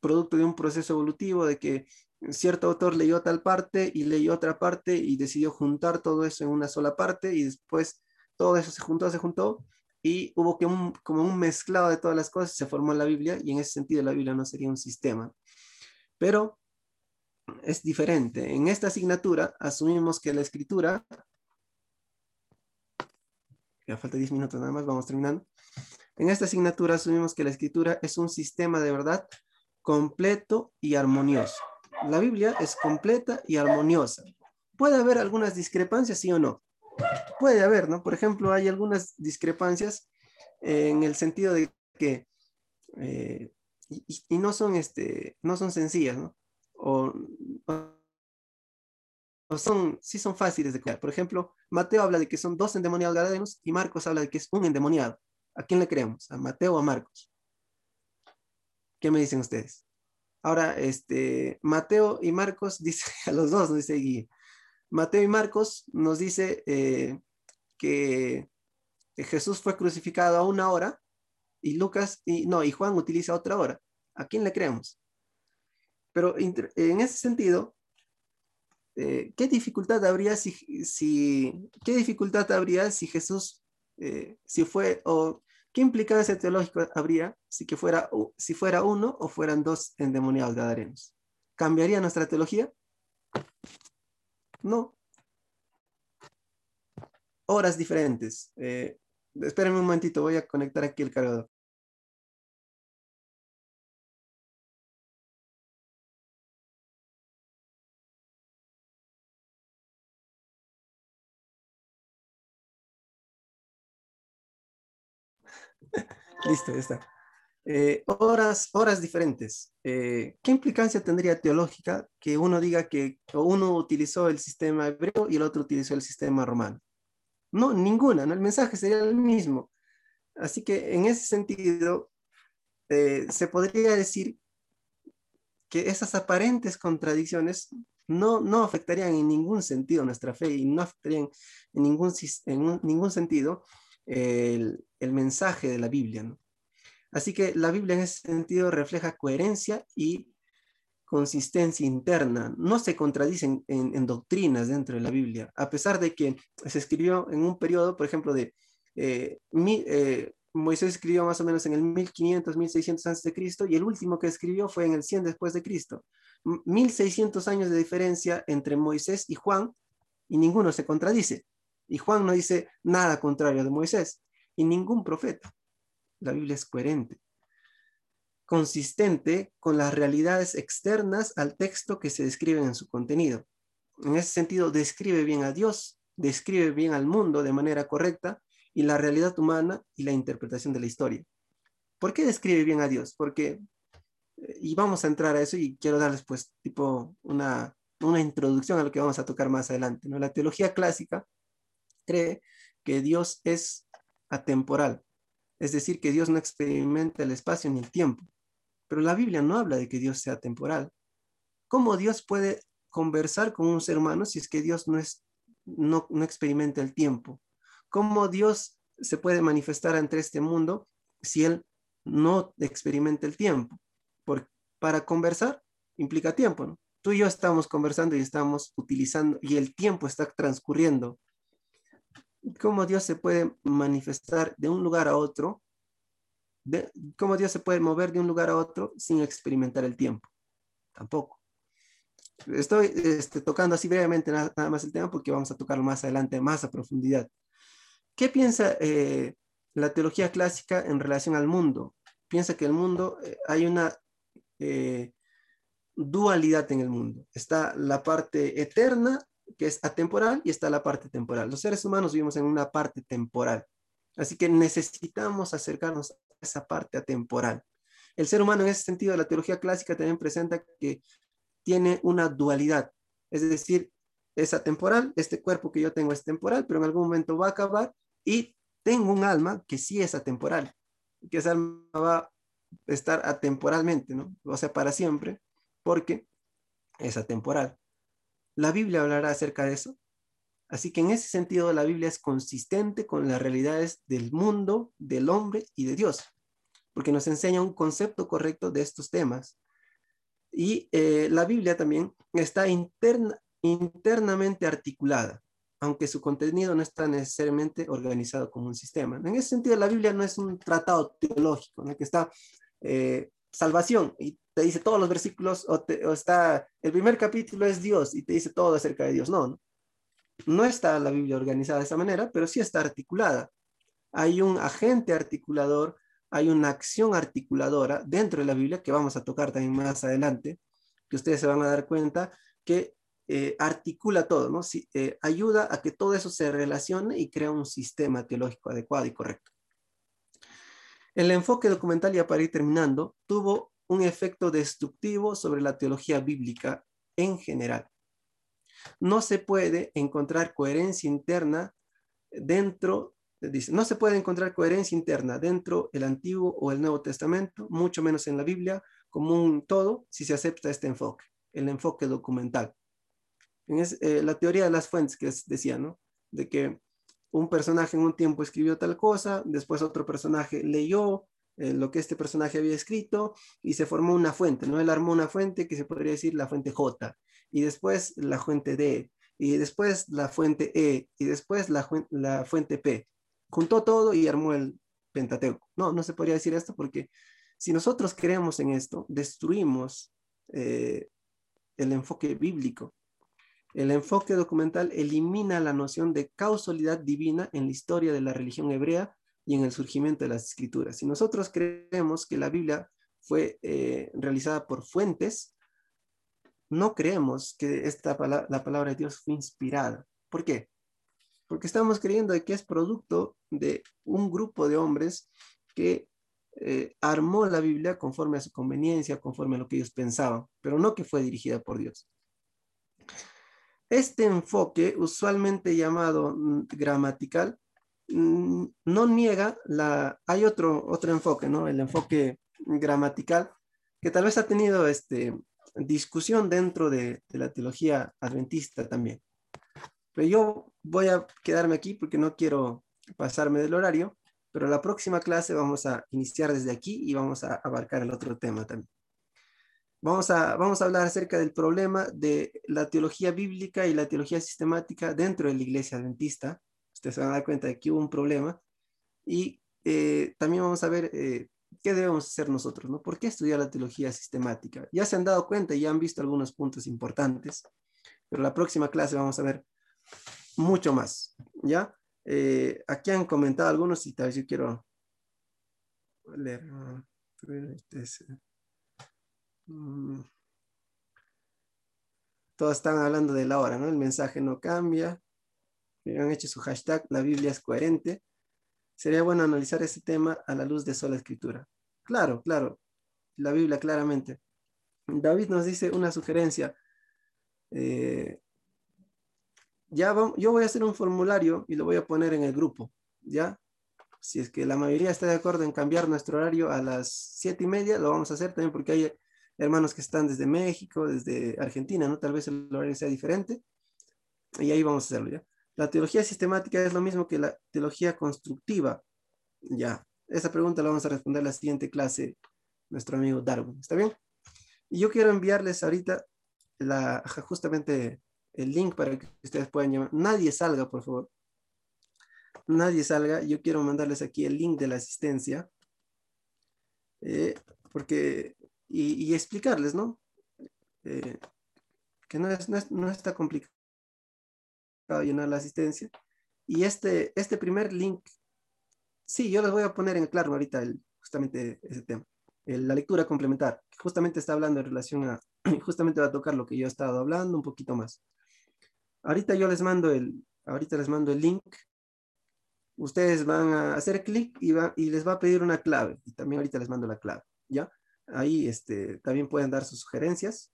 producto de un proceso evolutivo, de que cierto autor leyó tal parte y leyó otra parte y decidió juntar todo eso en una sola parte y después todo eso se juntó, se juntó y hubo que un, como un mezclado de todas las cosas, se formó la Biblia y en ese sentido la Biblia no sería un sistema. Pero es diferente. En esta asignatura asumimos que la escritura, ya falta 10 minutos nada más, vamos terminando. En esta asignatura asumimos que la escritura es un sistema de verdad completo y armonioso. La Biblia es completa y armoniosa. Puede haber algunas discrepancias, sí o no. Puede haber, ¿no? Por ejemplo, hay algunas discrepancias en el sentido de que, eh, y, no son, este, no son sencillas, ¿no? O, son, sí son fáciles de crear. Por ejemplo, Mateo habla de que son dos endemoniados gadarenos y Marcos habla de que es un endemoniado. ¿A quién le creemos? ¿A Mateo o a Marcos? ¿Qué me dicen ustedes? Ahora, este, Mateo y Marcos, dice a los dos, nos dice Guía. Mateo y Marcos nos dice eh, que Jesús fue crucificado a una hora y Lucas, y, no, y Juan utiliza otra hora. ¿A quién le creemos? Pero en ese sentido, eh, ¿qué dificultad habría si, si, qué dificultad habría si Jesús, eh, si fue, o qué implicancia teológica habría si, que fuera, si fuera uno o fueran dos endemoniados gadarenos? ¿Cambiaría nuestra teología? No. Horas diferentes. Eh, espérenme un momentito, voy a conectar aquí el cargador. Listo, ya está. Eh, horas, horas diferentes. Eh, ¿Qué implicancia tendría teológica que uno diga que uno utilizó el sistema hebreo y el otro utilizó el sistema romano? No, ninguna, ¿no? el mensaje sería el mismo. Así que en ese sentido, eh, se podría decir que esas aparentes contradicciones no, no afectarían en ningún sentido nuestra fe y no afectarían en ningún, en ningún sentido el, el mensaje de la Biblia. Así que la Biblia en ese sentido refleja coherencia y consistencia interna. No se contradicen en, doctrinas dentro de la Biblia, a pesar de que se escribió en un periodo, por ejemplo, de eh, eh, Moisés escribió más o menos en el 1500, 1600 antes de Cristo y el último que escribió fue en el 100 después de Cristo. 1600 años de diferencia entre Moisés y Juan y ninguno se contradice. Y Juan no dice nada contrario de Moisés y ningún profeta la Biblia es coherente, consistente con las realidades externas al texto que se describen en su contenido. En ese sentido, describe bien a Dios, describe bien al mundo de manera correcta y la realidad humana y la interpretación de la historia. ¿Por qué describe bien a Dios? Porque, eh, y vamos a entrar a eso y quiero darles pues tipo una, una introducción a lo que vamos a tocar más adelante. ¿no? La teología clásica cree que Dios es atemporal, es decir, que Dios no experimenta el espacio ni el tiempo. Pero la Biblia no habla de que Dios sea temporal. ¿Cómo Dios puede conversar con un ser humano si es que Dios no, es, no, no experimenta el tiempo? ¿Cómo Dios se puede manifestar ante este mundo si Él no experimenta el tiempo? Por, para conversar implica tiempo. Tú y yo estamos conversando y estamos utilizando, y el tiempo está transcurriendo cómo Dios se puede manifestar de un lugar a otro, de, cómo Dios se puede mover de un lugar a otro sin experimentar el tiempo. Tampoco. Estoy este, tocando así brevemente nada, más el tema porque vamos a tocarlo más adelante, más a profundidad. ¿Qué piensa eh, la teología clásica en relación al mundo? Piensa que el mundo, eh, hay una eh, dualidad en el mundo. Está la parte eterna que es atemporal y está la parte temporal. Los seres humanos vivimos en una parte temporal, así que necesitamos acercarnos a esa parte atemporal. El ser humano en ese sentido, la teología clásica también presenta que tiene una dualidad, es decir, es atemporal, este cuerpo que yo tengo es temporal, pero en algún momento va a acabar y tengo un alma que sí es atemporal, que esa alma va a estar atemporalmente, ¿no? O sea, para siempre, porque es atemporal. La Biblia hablará acerca de eso. Así que en ese sentido la Biblia es consistente con las realidades del mundo, del hombre y de Dios, porque nos enseña un concepto correcto de estos temas. Y eh, la Biblia también está internamente articulada, aunque su contenido no está necesariamente organizado como un sistema. En ese sentido, la Biblia no es un tratado teológico, en que está eh, salvación y te dice todos los versículos, o, está, el primer capítulo es Dios y te dice todo acerca de Dios. No, no, no está la Biblia organizada de esa manera, pero sí está articulada. Hay un agente articulador, hay una acción articuladora dentro de la Biblia que vamos a tocar también más adelante, que ustedes se van a dar cuenta que eh, articula todo, ¿no? Eh, ayuda a que todo eso se relacione y crea un sistema teológico adecuado y correcto. El enfoque documental, ya para ir terminando, tuvo un efecto destructivo sobre la teología bíblica en general. No se puede encontrar coherencia interna dentro, dice, no se puede encontrar coherencia interna dentro del Antiguo o el Nuevo Testamento, mucho menos en la Biblia, como un todo, si se acepta este enfoque, el enfoque documental. En eh, la teoría de las fuentes que decía, ¿no? De que un personaje en un tiempo escribió tal cosa, después otro personaje leyó eh, lo que este personaje había escrito y se formó una fuente, ¿no? Él armó una fuente que se podría decir la fuente J, y después la fuente D, y después la fuente E, y después la, fuente P. Juntó todo y armó el Pentateuco. No, no se podría decir esto porque si nosotros creemos en esto, destruimos eh, el enfoque bíblico el enfoque documental elimina la noción de causalidad divina en la historia de la religión hebrea y en el surgimiento de las escrituras. Si nosotros creemos que la Biblia fue eh, realizada por fuentes, no creemos que esta la palabra de Dios fue inspirada. ¿Por qué? Porque estamos creyendo que es producto de un grupo de hombres que eh, armó la Biblia conforme a su conveniencia, conforme a lo que ellos pensaban, pero no que fue dirigida por Dios. Este enfoque, usualmente llamado mm, gramatical, mm, no niega la... Hay otro, otro enfoque, ¿no? El enfoque gramatical, que tal vez ha tenido este, discusión dentro de, la teología adventista también. Pero yo voy a quedarme aquí porque no quiero pasarme del horario, pero la próxima clase vamos a iniciar desde aquí y vamos a abarcar el otro tema también. Vamos a, vamos a hablar acerca del problema de la teología bíblica y la teología sistemática dentro de la iglesia adventista. Ustedes se van a dar cuenta de que hubo un problema. Y eh, también vamos a ver eh, qué debemos hacer nosotros, ¿no? ¿Por qué estudiar la teología sistemática? Ya se han dado cuenta y ya han visto algunos puntos importantes, pero la próxima clase vamos a ver mucho más, ¿ya? Eh, aquí han comentado algunos y tal vez yo quiero leer. Mm. Todos están hablando de la hora, ¿no? El mensaje no cambia. Han hecho su hashtag, la Biblia es coherente. Sería bueno analizar ese tema a la luz de sola escritura. Claro, claro. La Biblia claramente. David nos dice una sugerencia. Eh, ya yo voy a hacer un formulario y lo voy a poner en el grupo, ¿ya? Si es que la mayoría está de acuerdo en cambiar nuestro horario a las siete y media, lo vamos a hacer también porque hay hermanos que están desde México, desde Argentina, ¿no? Tal vez el horario sea diferente. Y ahí vamos a hacerlo, ¿ya? La teología sistemática es lo mismo que la teología constructiva. Ya, esa pregunta la vamos a responder la siguiente clase, nuestro amigo Darwin. ¿Está bien? Y yo quiero enviarles ahorita la, justamente el link para que ustedes puedan llamar. Nadie salga, por favor. Nadie salga. Yo quiero mandarles aquí el link de la asistencia. Eh, porque y, explicarles, ¿no? Eh, que no, es, no, está complicado llenar la asistencia. Y este, este primer link, sí, yo les voy a poner en claro ahorita el, justamente ese tema. la lectura complementar, que justamente está hablando en relación a, justamente va a tocar lo que yo he estado hablando un poquito más. Ahorita yo les mando el, ahorita les mando el link. Ustedes van a hacer clic y, va, y les va a pedir una clave. Y también ahorita les mando la clave, ¿ya? Ahí este, también pueden dar sus sugerencias.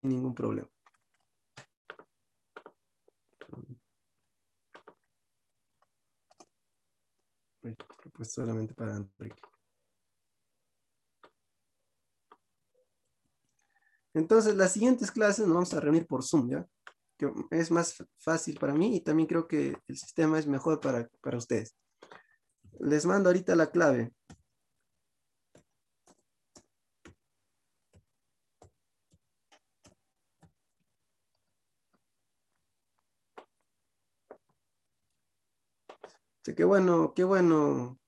Sin ningún problema. Pues solamente para Enrique. Entonces, las siguientes clases nos vamos a reunir por Zoom, ¿ya? Que es más fácil para mí y también creo que el sistema es mejor para, para ustedes. Les mando ahorita la clave. Qué bueno, qué bueno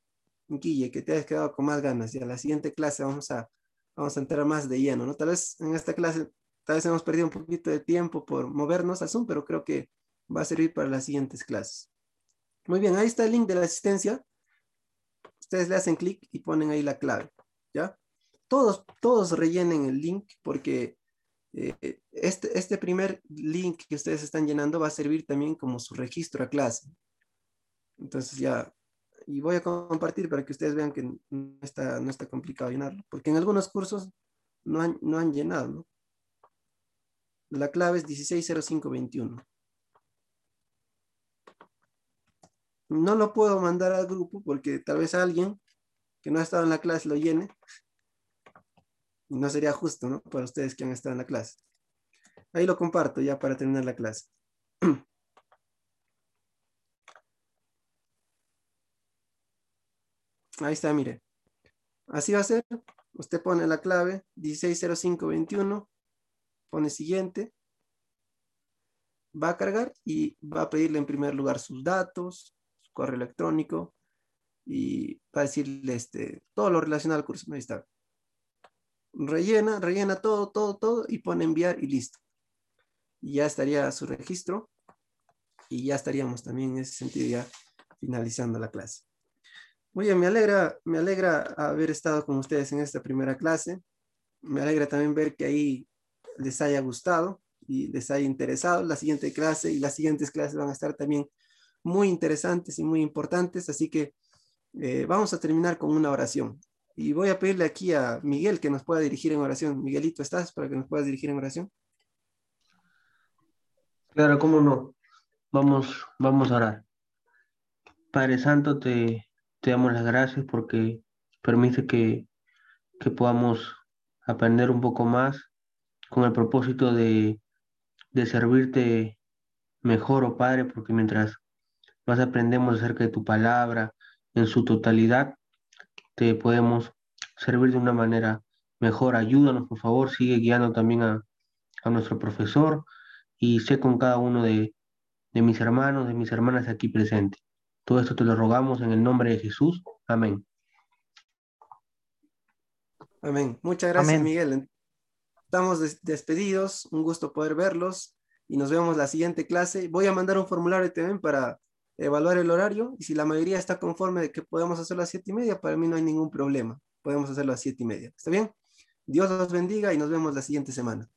Guille, que te hayas quedado con más ganas y a la siguiente clase vamos a, vamos a entrar más de lleno, ¿no? Tal vez en esta clase, tal vez hemos perdido un poquito de tiempo por movernos a Zoom, pero creo que va a servir para las siguientes clases. Muy bien, ahí está el link de la asistencia. Ustedes le hacen clic y ponen ahí la clave, ¿ya? Todos, todos rellenen el link porque eh, este, este primer link que ustedes están llenando va a servir también como su registro a clase. Entonces ya, y voy a compartir para que ustedes vean que no está, no está complicado llenarlo, porque en algunos cursos no han, no han llenado, ¿no? La clave es 160521. No lo puedo mandar al grupo porque tal vez alguien que no ha estado en la clase lo llene. Y no sería justo, ¿no? Para ustedes que han estado en la clase. Ahí lo comparto ya para terminar la clase. Ahí está, mire. Así va a ser. Usted pone la clave 160521, pone siguiente, va a cargar y va a pedirle en primer lugar sus datos, su correo electrónico y va a decirle este, todo lo relacionado al curso. Ahí está. Rellena, rellena todo, todo, todo y pone enviar y listo. Y ya estaría su registro y ya estaríamos también en ese sentido ya finalizando la clase. Bien, me alegra, me alegra haber estado con ustedes en esta primera clase. Me alegra también ver que ahí les haya gustado y les haya interesado. La siguiente clase y las siguientes clases van a estar también muy interesantes y muy importantes. Así que eh, vamos a terminar con una oración. Y voy a pedirle aquí a Miguel que nos pueda dirigir en oración. Miguelito, ¿estás para que nos puedas dirigir en oración? Claro, cómo no. Vamos, vamos a orar. Padre Santo, te, te damos las gracias porque permite que, podamos aprender un poco más con el propósito de, servirte mejor, oh Padre, porque mientras más aprendemos acerca de tu palabra en su totalidad, te podemos servir de una manera mejor. Ayúdanos, por favor, sigue guiando también a, nuestro profesor y sé con cada uno de, de mis hermanos, de mis hermanas aquí presentes. Todo esto te lo rogamos en el nombre de Jesús. Amén. Amén. Muchas gracias, Miguel. Estamos despedidos. Un gusto poder verlos y nos vemos la siguiente clase. Voy a mandar un formulario también para evaluar el horario y si la mayoría está conforme de que podemos hacerlo a las siete y media, para mí no hay ningún problema. Podemos hacerlo a siete y media. ¿Está bien? Dios los bendiga y nos vemos la siguiente semana.